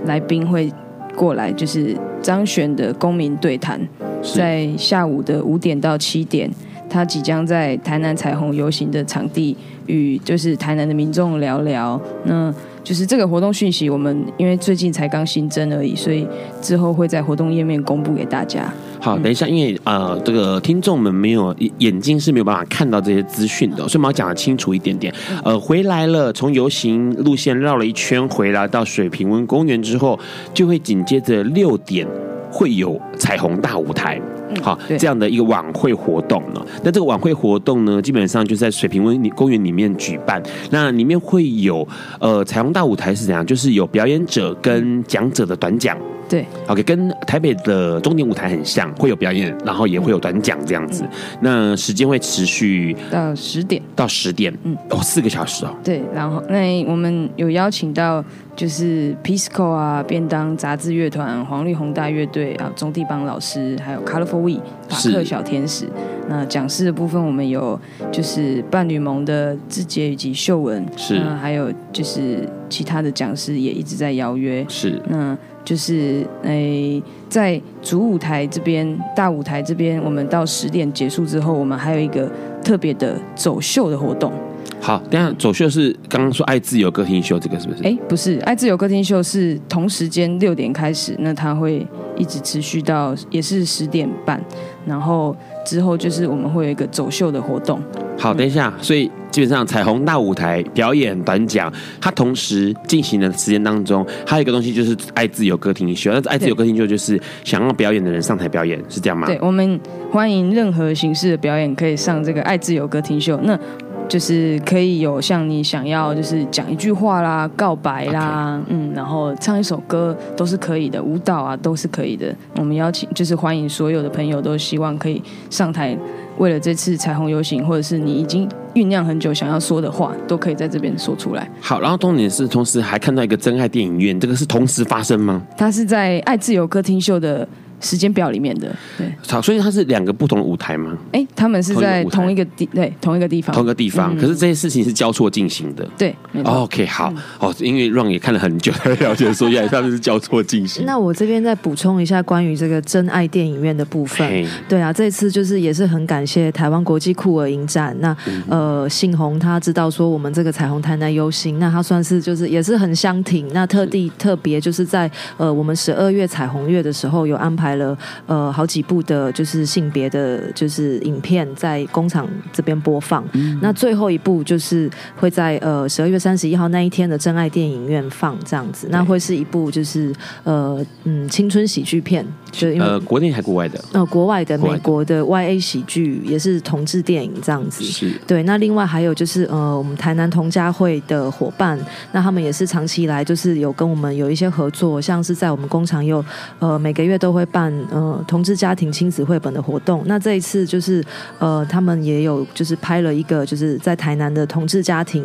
来宾会过来，就是张悬的公民对谈，在下午的五点到七点，他即将在台南彩虹游行的场地与就是台南的民众聊聊。那就是这个活动讯息，我们因为最近才刚新增而已，所以之后会在活动页面公布给大家。好，等一下，因为呃，这个听众们没有眼睛是没有办法看到这些资讯的，所以我们要讲的清楚一点点。呃，回来了，从游行路线绕了一圈回来到水平温公园之后，就会紧接着六点会有彩虹大舞台，好，这样的一个晚会活动呢。那这个晚会活动呢，基本上就在水平温公园里面举办。那里面会有呃彩虹大舞台是怎样？就是有表演者跟讲者的短讲。对，OK，跟台北的终点舞台很像，会有表演，然后也会有短讲这样子。嗯、那时间会持续到十点，到十点，嗯，哦，四个小时哦。对，然后那我们有邀请到就是 Pisco 啊，便当杂志乐团、黄绿宏大乐队啊，钟地邦老师，还有 Colorful We 法克小天使。那讲师的部分，我们有就是伴侣盟的志杰以及秀文，是，还有就是其他的讲师也一直在邀约，是，那。就是诶，在主舞台这边、大舞台这边，我们到十点结束之后，我们还有一个特别的走秀的活动。好，等下走秀是刚刚说爱自由歌厅秀，这个是不是？哎，不是，爱自由歌厅秀是同时间六点开始，那它会一直持续到也是十点半，然后之后就是我们会有一个走秀的活动。好，等一下，所以基本上彩虹大舞台表演短讲，它同时进行的时间当中，还有一个东西就是爱自由歌厅秀。那爱自由歌厅秀就是想要表演的人上台表演，是这样吗？对，我们欢迎任何形式的表演可以上这个爱自由歌厅秀。那就是可以有像你想要，就是讲一句话啦、告白啦.嗯，然后唱一首歌都是可以的，舞蹈啊都是可以的。我们邀请就是欢迎所有的朋友，都希望可以上台，为了这次彩虹游行，或者是你已经酝酿很久想要说的话，都可以在这边说出来。好，然后重点是，同时还看到一个真爱电影院，这个是同时发生吗？它是在爱自由歌厅秀的。时间表里面的，对，好，所以它是两个不同的舞台吗？哎，他们是在同一个地，对，同一个地方，同一个地方。可是这些事情是交错进行的，对。OK，好，哦，因为 Ron 也看了很久，才了解说 原来他们是交错进行。那我这边再补充一下关于这个真爱电影院的部分。对啊，这次就是也是很感谢台湾国际酷儿影展。那呃，信宏他知道说我们这个彩虹台南优行，那他算是就是也是很相挺，那特地特别就是在呃我们十二月彩虹月的时候有安排了呃。好几部的，就是性别的，就是影片在工厂这边播放。嗯、那最后一部就是会在呃十二月三十一号那一天的真爱电影院放这样子。那会是一部就是呃嗯青春喜剧片，就因为呃国内还国外的？呃国外的，美国的 YA 喜剧也是同志电影这样子。是对。那另外还有就是呃我们台南同家会的伙伴，那他们也是长期以来就是有跟我们有一些合作，像是在我们工厂有呃每个月都会办呃。同志家庭亲子绘本的活动，那这一次就是呃，他们也有就是拍了一个就是在台南的同志家庭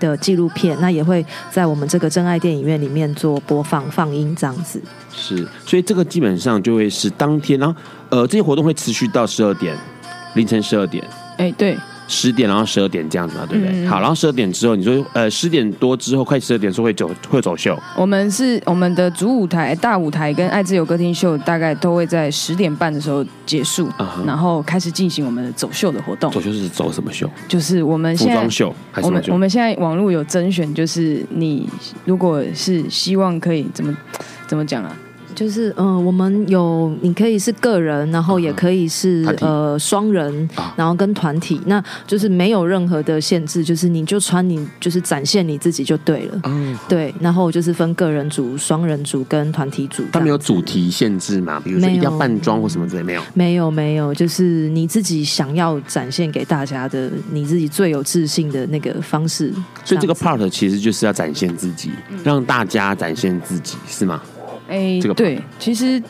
的纪录片，那也会在我们这个真爱电影院里面做播放放映这样子。是，所以这个基本上就会是当天，然后呃，这些活动会持续到十二点，凌晨十二点。哎，对。十点，然后十二点这样子嘛，对不对？嗯、好，然后十二点之后，你说呃，十点多之后，快十二点说会走会走秀。我们是我们的主舞台、大舞台跟爱自由歌厅秀，大概都会在十点半的时候结束，嗯、然后开始进行我们的走秀的活动。走秀是走什么秀？就是我们现在服装秀，还是我们我们现在网络有甄选，就是你如果是希望可以怎么怎么讲啊？就是嗯、呃，我们有你可以是个人，然后也可以是、uh. 呃双人，然后跟团体，那就是没有任何的限制，就是你就穿你就是展现你自己就对了。嗯、uh，huh. 对，然后就是分个人组、双人组跟团体组。他们有主题限制吗？比如说一定要扮装或什么之类没有？没有没有，就是你自己想要展现给大家的，你自己最有自信的那个方式。所以这个 part 其实就是要展现自己，让大家展现自己，是吗？哎，对，其实，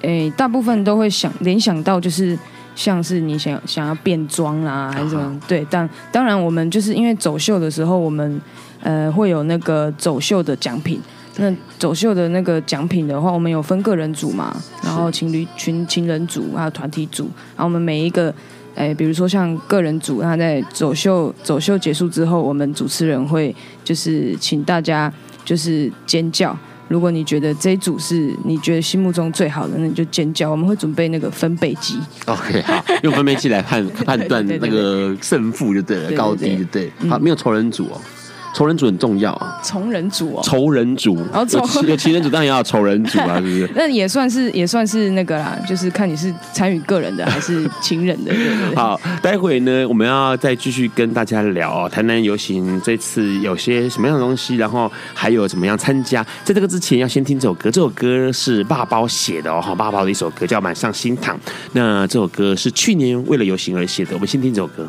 哎，大部分都会想联想到，就是像是你想想要变装啊，还是什么？啊、对，但当然，我们就是因为走秀的时候，我们呃会有那个走秀的奖品。那走秀的那个奖品的话，我们有分个人组嘛，然后情侣群、情人组还有团体组。然后我们每一个，哎，比如说像个人组，他在走秀走秀结束之后，我们主持人会就是请大家就是尖叫。如果你觉得这一组是你觉得心目中最好的，那你就尖叫。我们会准备那个分贝机。OK，好，用分贝机来判 判断那个胜负就对了，对对对，高低就对。好，没有仇人组哦。仇人组很重要啊，仇人组哦，仇人组，然后有情人组 当然也要仇人组啊，是不是？那也算是也算是那个啦，就是看你是参与个人的还是情人的。对对对，好，待会呢，我们要再继续跟大家聊哦，台南游行这次有些什么样的东西，然后还有怎么样参加。在这个之前，要先听这首歌，这首歌是爸包写的哦，爸包的一首歌叫《满上心堂》。那这首歌是去年为了游行而写的，我们先听这首歌。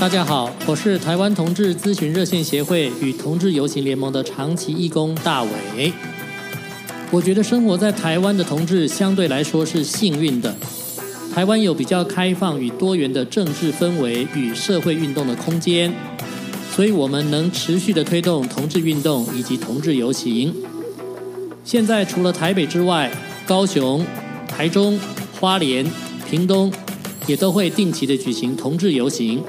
大家好，我是台湾同志咨询热线协会与同志游行联盟的长期义工大伟。我觉得生活在台湾的同志相对来说是幸运的。台湾有比较开放与多元的政治氛围与社会运动的空间，所以我们能持续的推动同志运动以及同志游行。现在除了台北之外，高雄、台中、花莲、屏东也都会定期的举行同志游行。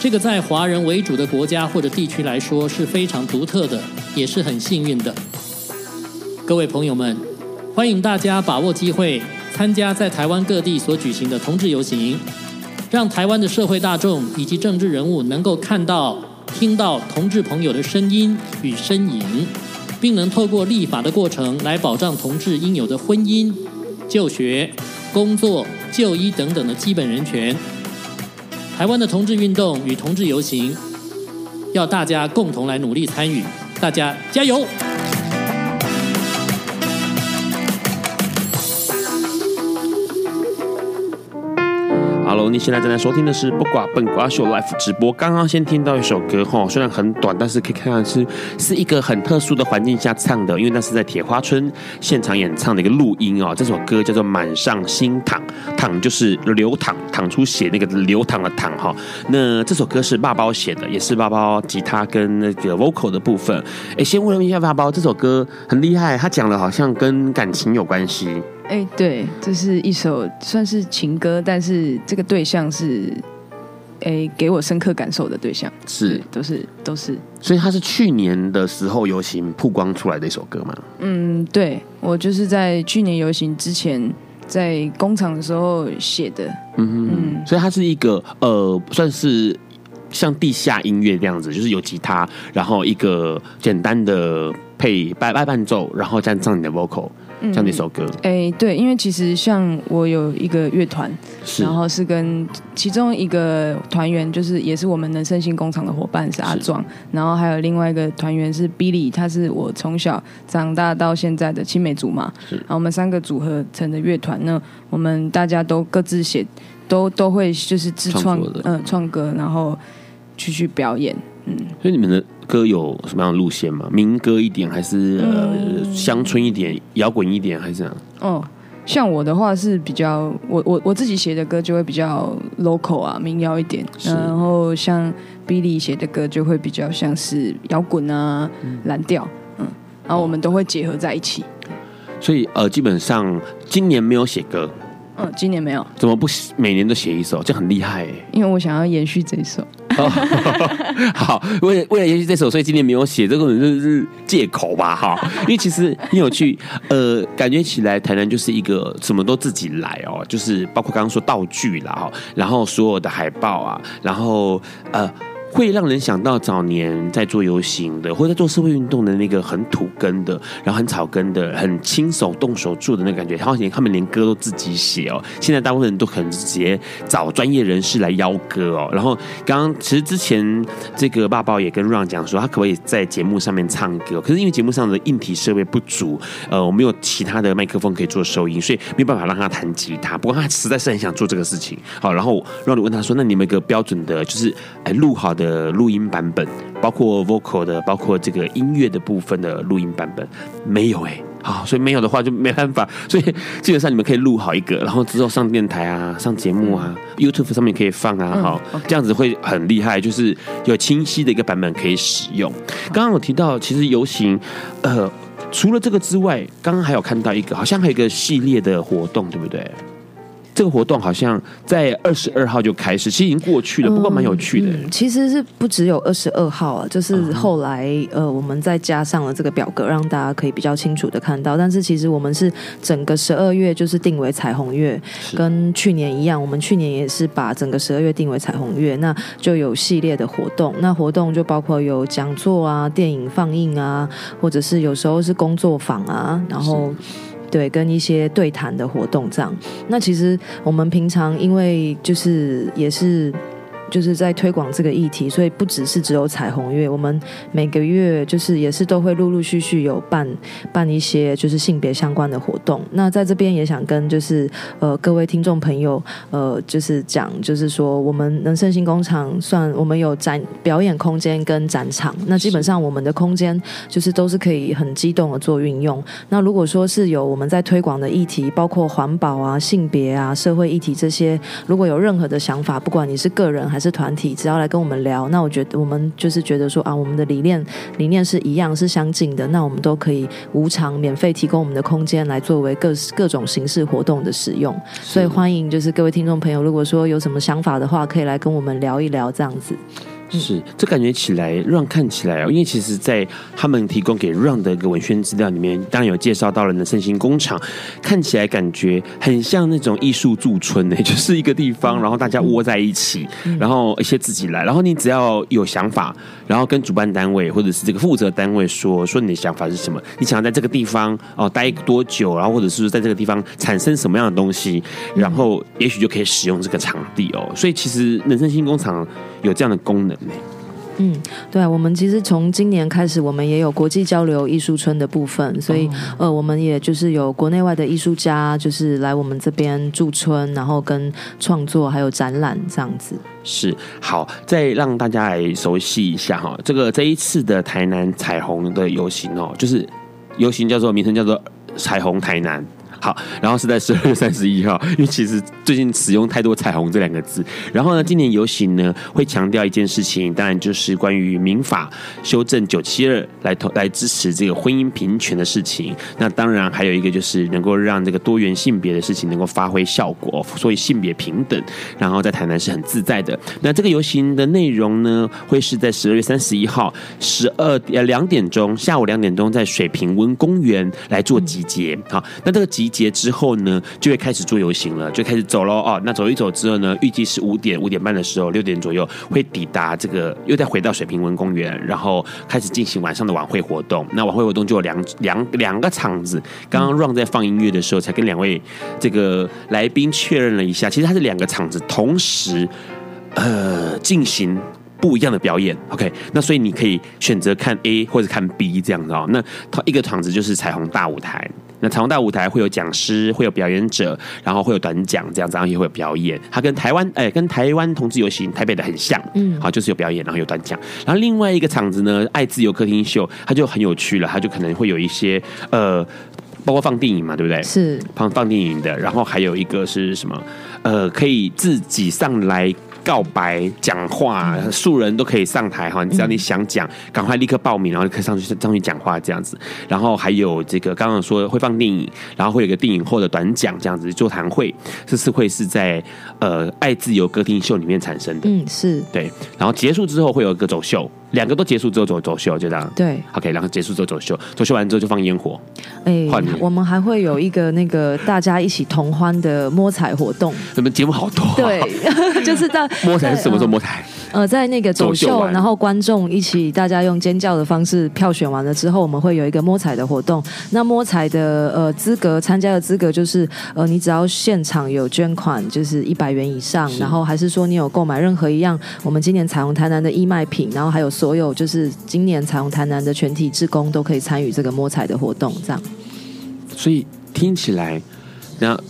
这个在华人为主的国家或者地区来说是非常独特的，也是很幸运的。各位朋友们，欢迎大家把握机会参加在台湾各地所举行的同志游行，让台湾的社会大众以及政治人物能够看到、听到同志朋友的声音与身影，并能透过立法的过程来保障同志应有的婚姻、就学、工作、就医等等的基本人权。台湾的同志运动与同志游行，要大家共同来努力参与，大家加油！你现在正在收听的是不寡笨瓜秀 Live 直播。刚刚先听到一首歌哈，虽然很短，但是可以看到是是一个很特殊的环境下唱的，因为那是在铁花村现场演唱的一个录音哦。这首歌叫做《满上心淌》，淌就是流淌，淌出血那个流淌的淌哈。那这首歌是爸包写的，也是爸包吉他跟那个 vocal 的部分。哎，先问一下爸包，这首歌很厉害，他讲的好像跟感情有关系。哎，对，这是一首算是情歌，但是这个对象是，哎，给我深刻感受的对象，是，都是都是。所以它是去年的时候游行曝光出来的一首歌吗？嗯，对，我就是在去年游行之前，在工厂的时候写的。嗯哼嗯，所以它是一个呃，算是像地下音乐这样子，就是有吉他，然后一个简单的配伴伴伴奏，然后再唱你的 vocal。像那首歌，哎、嗯欸，对，因为其实像我有一个乐团，然后是跟其中一个团员，就是也是我们能生性工厂的伙伴是阿壮，然后还有另外一个团员是 Billy，他是我从小长大到现在的青梅竹马，然后我们三个组合成的乐团，呢我们大家都各自写，都都会就是自创，嗯，创歌，然后去去表演，嗯，所以你们的。歌有什么样的路线吗？民歌一点，还是呃乡村一点，摇滚一点，还是怎样？哦，像我的话是比较，我我我自己写的歌就会比较 local 啊，民谣一点。然后像 Billy 写的歌就会比较像是摇滚啊，蓝调，嗯，然后我们都会结合在一起。所以呃，基本上今年没有写歌。嗯，今年没有。怎么不每年都写一首？这很厉害。因为我想要延续这一首。好，为了为了延续这首，所以今天没有写，这个就是借口吧，哈。因为其实你有去，呃，感觉起来台南就是一个什么都自己来哦，就是包括刚刚说道具啦，哈，然后所有的海报啊，然后呃。会让人想到早年在做游行的，或者在做社会运动的那个很土根的，然后很草根的，很亲手动手做的那个感觉。好像他们连歌都自己写哦。现在大部分人都可能直接找专业人士来邀歌哦。然后刚刚其实之前这个爸爸也跟 Ron 讲说，他可不可以在节目上面唱歌？可是因为节目上的硬体设备不足，呃，我没有其他的麦克风可以做收音，所以没有办法让他弹吉他。不过他实在是很想做这个事情。好，然后 Ron 问他说：“那你们有个标准的，就是哎录好的。”录音版本，包括 vocal 的，包括这个音乐的部分的录音版本，没有哎、欸，好，所以没有的话就没办法，所以基本上你们可以录好一个，然后之后上电台啊，上节目啊、嗯、，YouTube 上面可以放啊，好.这样子会很厉害，就是有清晰的一个版本可以使用。刚刚我提到，其实游行，呃，除了这个之外，刚刚还有看到一个，好像还有一个系列的活动，对不对？这个活动好像在二十二号就开始，其实已经过去了，不过蛮有趣的。嗯嗯、其实是不只有二十二号啊，就是后来、嗯、呃，我们再加上了这个表格，让大家可以比较清楚的看到。但是其实我们是整个十二月就是定为彩虹月，跟去年一样，我们去年也是把整个十二月定为彩虹月，那就有系列的活动。那活动就包括有讲座啊、电影放映啊，或者是有时候是工作坊啊，然后。对，跟一些对谈的活动这样。那其实我们平常因为就是也是就是在推广这个议题，所以不只是只有彩虹月，我们每个月就是也是都会陆陆续续有办办一些就是性别相关的活动。那在这边也想跟就是呃各位听众朋友呃就是讲，就是说我们能盛新工厂算我们有展表演空间跟展场，那基本上我们的空间就是都是可以很激动的做运用。那如果说是有我们在推广的议题，包括环保啊、性别啊、社会议题这些，如果有任何的想法，不管你是个人还是团体，只要来跟我们聊，那我觉得我们就是觉得说啊，我们的理念理念是一样是相近的，那我们都可以无偿免费提供我们的空间来作为各各种形式活动的使用。所以欢迎就是各位听众朋友，如果说有什么想法的话，可以来跟我们聊一聊这样子。是，这感觉起来让看起来哦，因为其实，在他们提供给 Run 的一个文宣资料里面，当然有介绍到了能圣心工厂，看起来感觉很像那种艺术驻村呢，就是一个地方，然后大家窝在一起，然后一些自己来，然后你只要有想法，然后跟主办单位或者是这个负责单位说说你的想法是什么，你想要在这个地方哦待多久，然后或者是在这个地方产生什么样的东西，然后也许就可以使用这个场地哦。所以其实能圣星工厂有这样的功能。嗯，对啊，我们其实从今年开始，我们也有国际交流艺术村的部分，所以呃，我们也就是有国内外的艺术家，就是来我们这边驻村，然后跟创作还有展览这样子。是，好，再让大家来熟悉一下哈，这个这一次的台南彩虹的游行哦，就是游行叫做名称叫做彩虹台南。好，然后是在十二月三十一号，因为其实最近使用太多“彩虹”这两个字。然后呢，今年游行呢会强调一件事情，当然就是关于民法修正九七二来投来支持这个婚姻平权的事情。那当然还有一个就是能够让这个多元性别的事情能够发挥效果，所以性别平等，然后在台南是很自在的。那这个游行的内容呢，会是在十二月三十一号十二呃两点钟下午两点钟在水平温公园来做集结。好，那这个集。节之后呢，就会开始做游行了，就开始走喽哦。那走一走之后呢，预计是五点五点半的时候，六点左右会抵达这个，又再回到水平文公园，然后开始进行晚上的晚会活动。那晚会活动就有两两两个场子。刚刚 Ron 在放音乐的时候，才跟两位这个来宾确认了一下，其实它是两个场子同时呃进行不一样的表演。OK，那所以你可以选择看 A 或者看 B 这样子哦。那它一个场子就是彩虹大舞台。那彩虹大舞台会有讲师，会有表演者，然后会有短讲这样子，然后也会有表演。它跟台湾哎、欸，跟台湾同志游行台北的很像，嗯，好，就是有表演，然后有短讲。然后另外一个场子呢，爱自由客厅秀，它就很有趣了，它就可能会有一些呃，包括放电影嘛，对不对？是放放电影的，然后还有一个是什么？呃，可以自己上来。告白讲话，素人都可以上台哈，你只要你想讲，赶快立刻报名，然后就可以上去上去讲话这样子。然后还有这个刚刚说会放电影，然后会有一个电影后的短讲这样子座谈会，这次会是在呃爱自由歌厅秀里面产生的，嗯，是对。然后结束之后会有一个走秀。两个都结束之后走走秀，就这样。对，OK，然后结束之后走秀，走秀完之后就放烟火。哎、欸，我们还会有一个那个大家一起同欢的摸彩活动。你们节目好多、啊。对，就是在摸彩是什么时候摸彩？呃，在那个走秀，走秀然后观众一起，大家用尖叫的方式票选完了之后，我们会有一个摸彩的活动。那摸彩的呃资格，参加的资格就是呃，你只要现场有捐款，就是一百元以上，然后还是说你有购买任何一样我们今年彩虹台南的义卖品，然后还有所有就是今年彩虹台南的全体志工都可以参与这个摸彩的活动，这样。所以听起来，然后。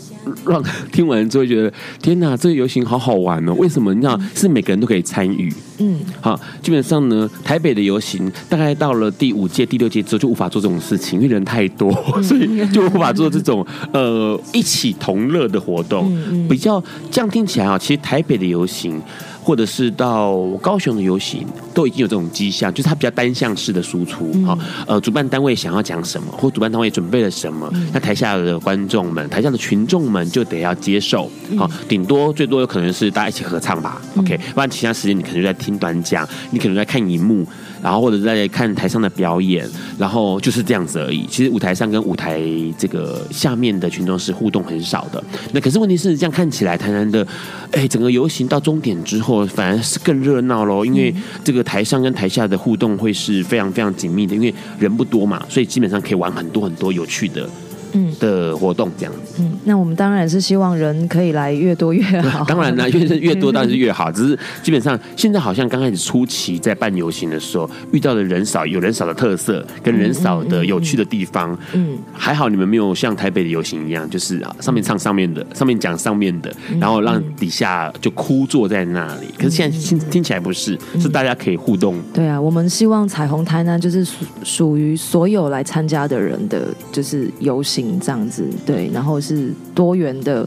让听完之后觉得天哪，这个游行好好玩哦！为什么？你知道是每个人都可以参与。嗯，好，基本上呢，台北的游行大概到了第五届、第六届之后就无法做这种事情，因为人太多，所以就无法做这种呃一起同乐的活动。比较这样听起来啊，其实台北的游行。或者是到高雄的游行，都已经有这种迹象，就是它比较单向式的输出。好，呃，主办单位想要讲什么，或主办单位准备了什么，那台下的观众们、台下的群众们就得要接受。好，顶多最多有可能是大家一起合唱吧。OK，不然其他时间你可能就在听短讲，你可能在看荧幕。然后或者在看台上的表演，然后就是这样子而已。其实舞台上跟舞台这个下面的群众是互动很少的。那可是问题是，这样看起来台南的，哎，整个游行到终点之后，反而是更热闹喽。因为这个台上跟台下的互动会是非常非常紧密的，因为人不多嘛，所以基本上可以玩很多很多有趣的嗯的活动这样子。嗯，那我们当然是希望人可以来越多越好。当然啦，越越多当然是越好。只是基本上现在好像刚开始初期在办游行的时候，遇到的人少，有人少的特色跟人少的有趣的地方。嗯，还好你们没有像台北的游行一样，就是上面唱上面的，上面讲上面的，然后让底下就枯坐在那里。可是现在听听起来不是，是大家可以互动。对啊，我们希望彩虹台南就是属属于所有来参加的人的，就是游行这样子。对，然后是多元的。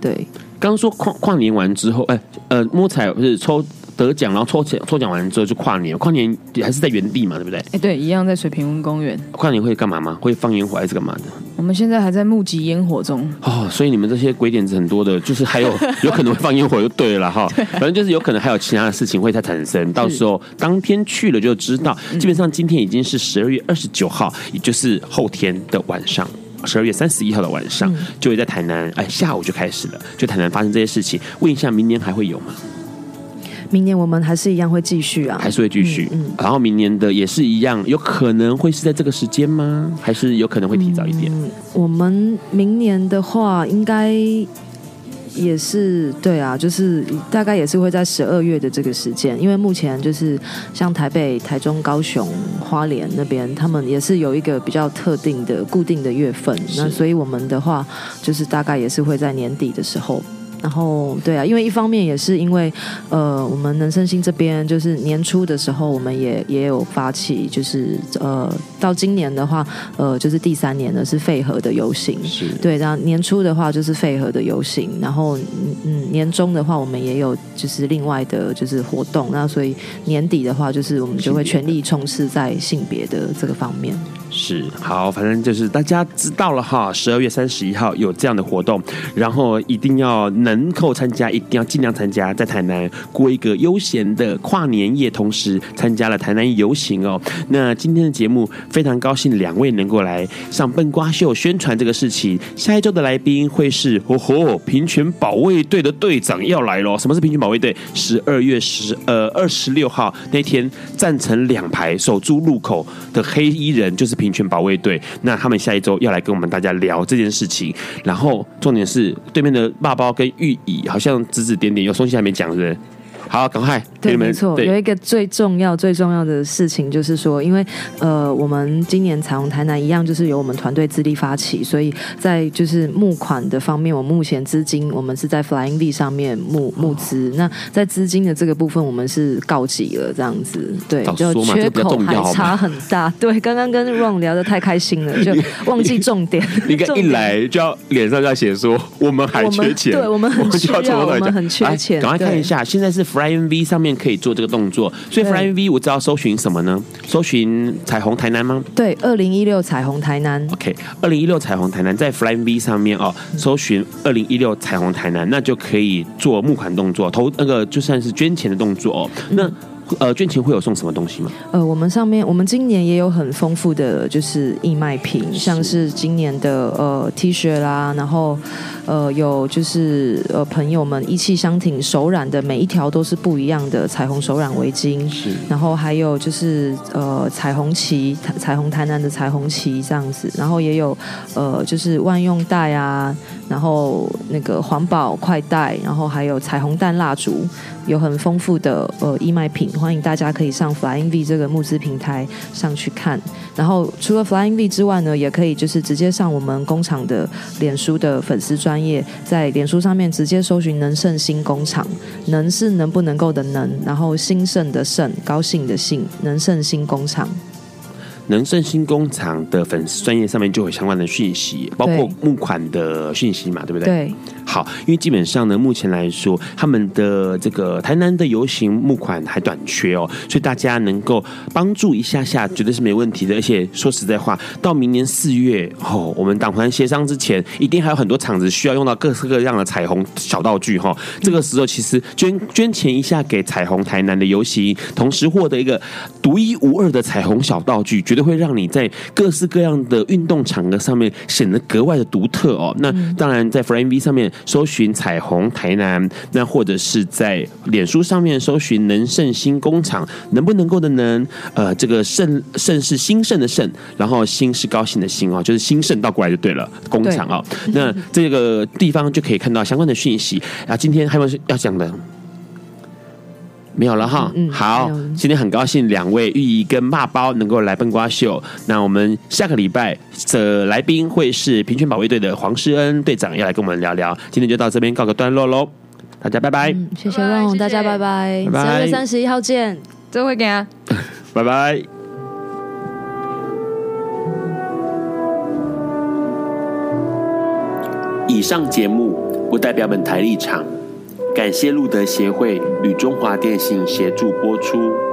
对，刚刚说跨跨年完之后，哎，呃，摸彩不是抽得奖，然后抽奖抽奖完之后就跨年，跨年还是在原地嘛，对不对？哎，对，一样在水平温公园。跨年会干嘛吗？会放烟火还是干嘛的？我们现在还在募集烟火中。哦，所以你们这些鬼点子很多的，就是还有 有可能会放烟火就对了哈。反正就是有可能还有其他的事情会再产生，到时候当天去了就知道。基本上今天已经是十二月二十九号，也就是后天的晚上。十二月三十一号的晚上，就会在台南，哎，下午就开始了，就台南发生这些事情。问一下，明年还会有吗？明年我们还是一样会继续啊，还是会继续。嗯，嗯，然后明年的也是一样，有可能会是在这个时间吗？还是有可能会提早一点？嗯，我们明年的话，应该。也是对啊，就是大概也是会在十二月的这个时间，因为目前就是像台北、台中、高雄、花莲那边，他们也是有一个比较特定的、固定的月份，那所以我们的话，就是大概也是会在年底的时候。然后对啊，因为一方面也是因为呃，我们能圣心这边就是年初的时候，我们也也有发起，就是呃，到今年的话，呃，就是第三年的是废核的游行，是。对，然后年初的话就是废核的游行，然后嗯，年终的话我们也有就是另外的就是活动，那所以年底的话就是我们就会全力冲刺在性别的这个方面。是好，反正就是大家知道了哈，十二月三十一号有这样的活动，然后一定要能够参加，一定要尽量参加，在台南过一个悠闲的跨年夜，同时参加了台南游行哦。那今天的节目非常高兴，两位能够来上笨瓜秀宣传这个事情。下一周的来宾会是哦吼平权保卫队的队长要来喽。什么是平权保卫队？十二月十呃二十六号那天站成两排守住路口的黑衣人就是平。权保卫队，那他们下一周要来跟我们大家聊这件事情。然后重点是对面的爸包跟御椅好像指指点点，有东西还没讲，的？好，赶快。对，没错，有一个最重要、最重要的事情，就是说，因为呃，我们今年彩虹台南一样，就是由我们团队自力发起，所以在就是募款的方面，我目前资金我们是在 Flying V 上面募募资。那在资金的这个部分，我们是告急了，这样子，对，就缺口还差很大。对，刚刚跟 Ron 聊的太开心了，就忘记重点。你看一来就要脸上就要写说我们还缺钱，对我们很需要，我们很缺钱。赶快看一下，现在是 Flying V 上面。可以做这个动作，所以 Flying V 我知道搜寻什么呢？搜寻彩虹台南吗？对，二零一六彩虹台南。OK，二零一六彩虹台南在 Flying V 上面哦，搜寻二零一六彩虹台南，那就可以做募款动作，投那个就算是捐钱的动作哦。那。嗯呃，捐钱会有送什么东西吗？呃，我们上面我们今年也有很丰富的就是义卖品，像是今年的呃 T 恤啦，然后呃有就是呃朋友们一气相挺手染的每一条都是不一样的彩虹手染围巾，是，然后还有就是呃彩虹旗彩虹台南的彩虹旗这样子，然后也有呃就是万用袋啊，然后那个环保快袋，然后还有彩虹蛋蜡烛，有很丰富的呃义卖品。欢迎大家可以上 Flying V 这个募资平台上去看，然后除了 Flying V 之外呢，也可以就是直接上我们工厂的脸书的粉丝专页，在脸书上面直接搜寻“能胜新工厂”，能是能不能够的能，然后兴盛的盛，高兴的兴，能胜新工厂。能盛新工厂的粉丝专页上面就有相关的讯息，包括募款的讯息嘛，对不对？对。好，因为基本上呢，目前来说，他们的这个台南的游行募款还短缺哦，所以大家能够帮助一下下，绝对是没问题的。而且说实在话，到明年四月哦，我们党团协商之前，一定还有很多厂子需要用到各式各样的彩虹小道具哈、哦。这个时候，其实捐捐钱一下给彩虹台南的游行，同时获得一个独一无二的彩虹小道具，绝对会让你在各式各样的运动场合上面显得格外的独特哦。那当然，在 FRAM V 上面搜寻彩虹台南，那或者是在脸书上面搜寻能盛新工厂，能不能够的能？呃，这个盛盛是兴盛的盛，然后兴是高兴的兴哦，就是兴盛倒过来就对了，工厂哦。那这个地方就可以看到相关的讯息。啊，今天还有要讲的。没有了哈，嗯，好，今天很高兴两位玉怡跟骂包能够来笨瓜秀。那我们下个礼拜的来宾会是平权保卫队的黄世恩队长，要来跟我们聊聊。今天就到这边告个段落喽，大家拜拜，嗯、谢谢龙，大家拜拜，十二月三十一号见，这回给啊，拜拜。以上节目不代表本台立场。感谢路德协会与中华电信协助播出。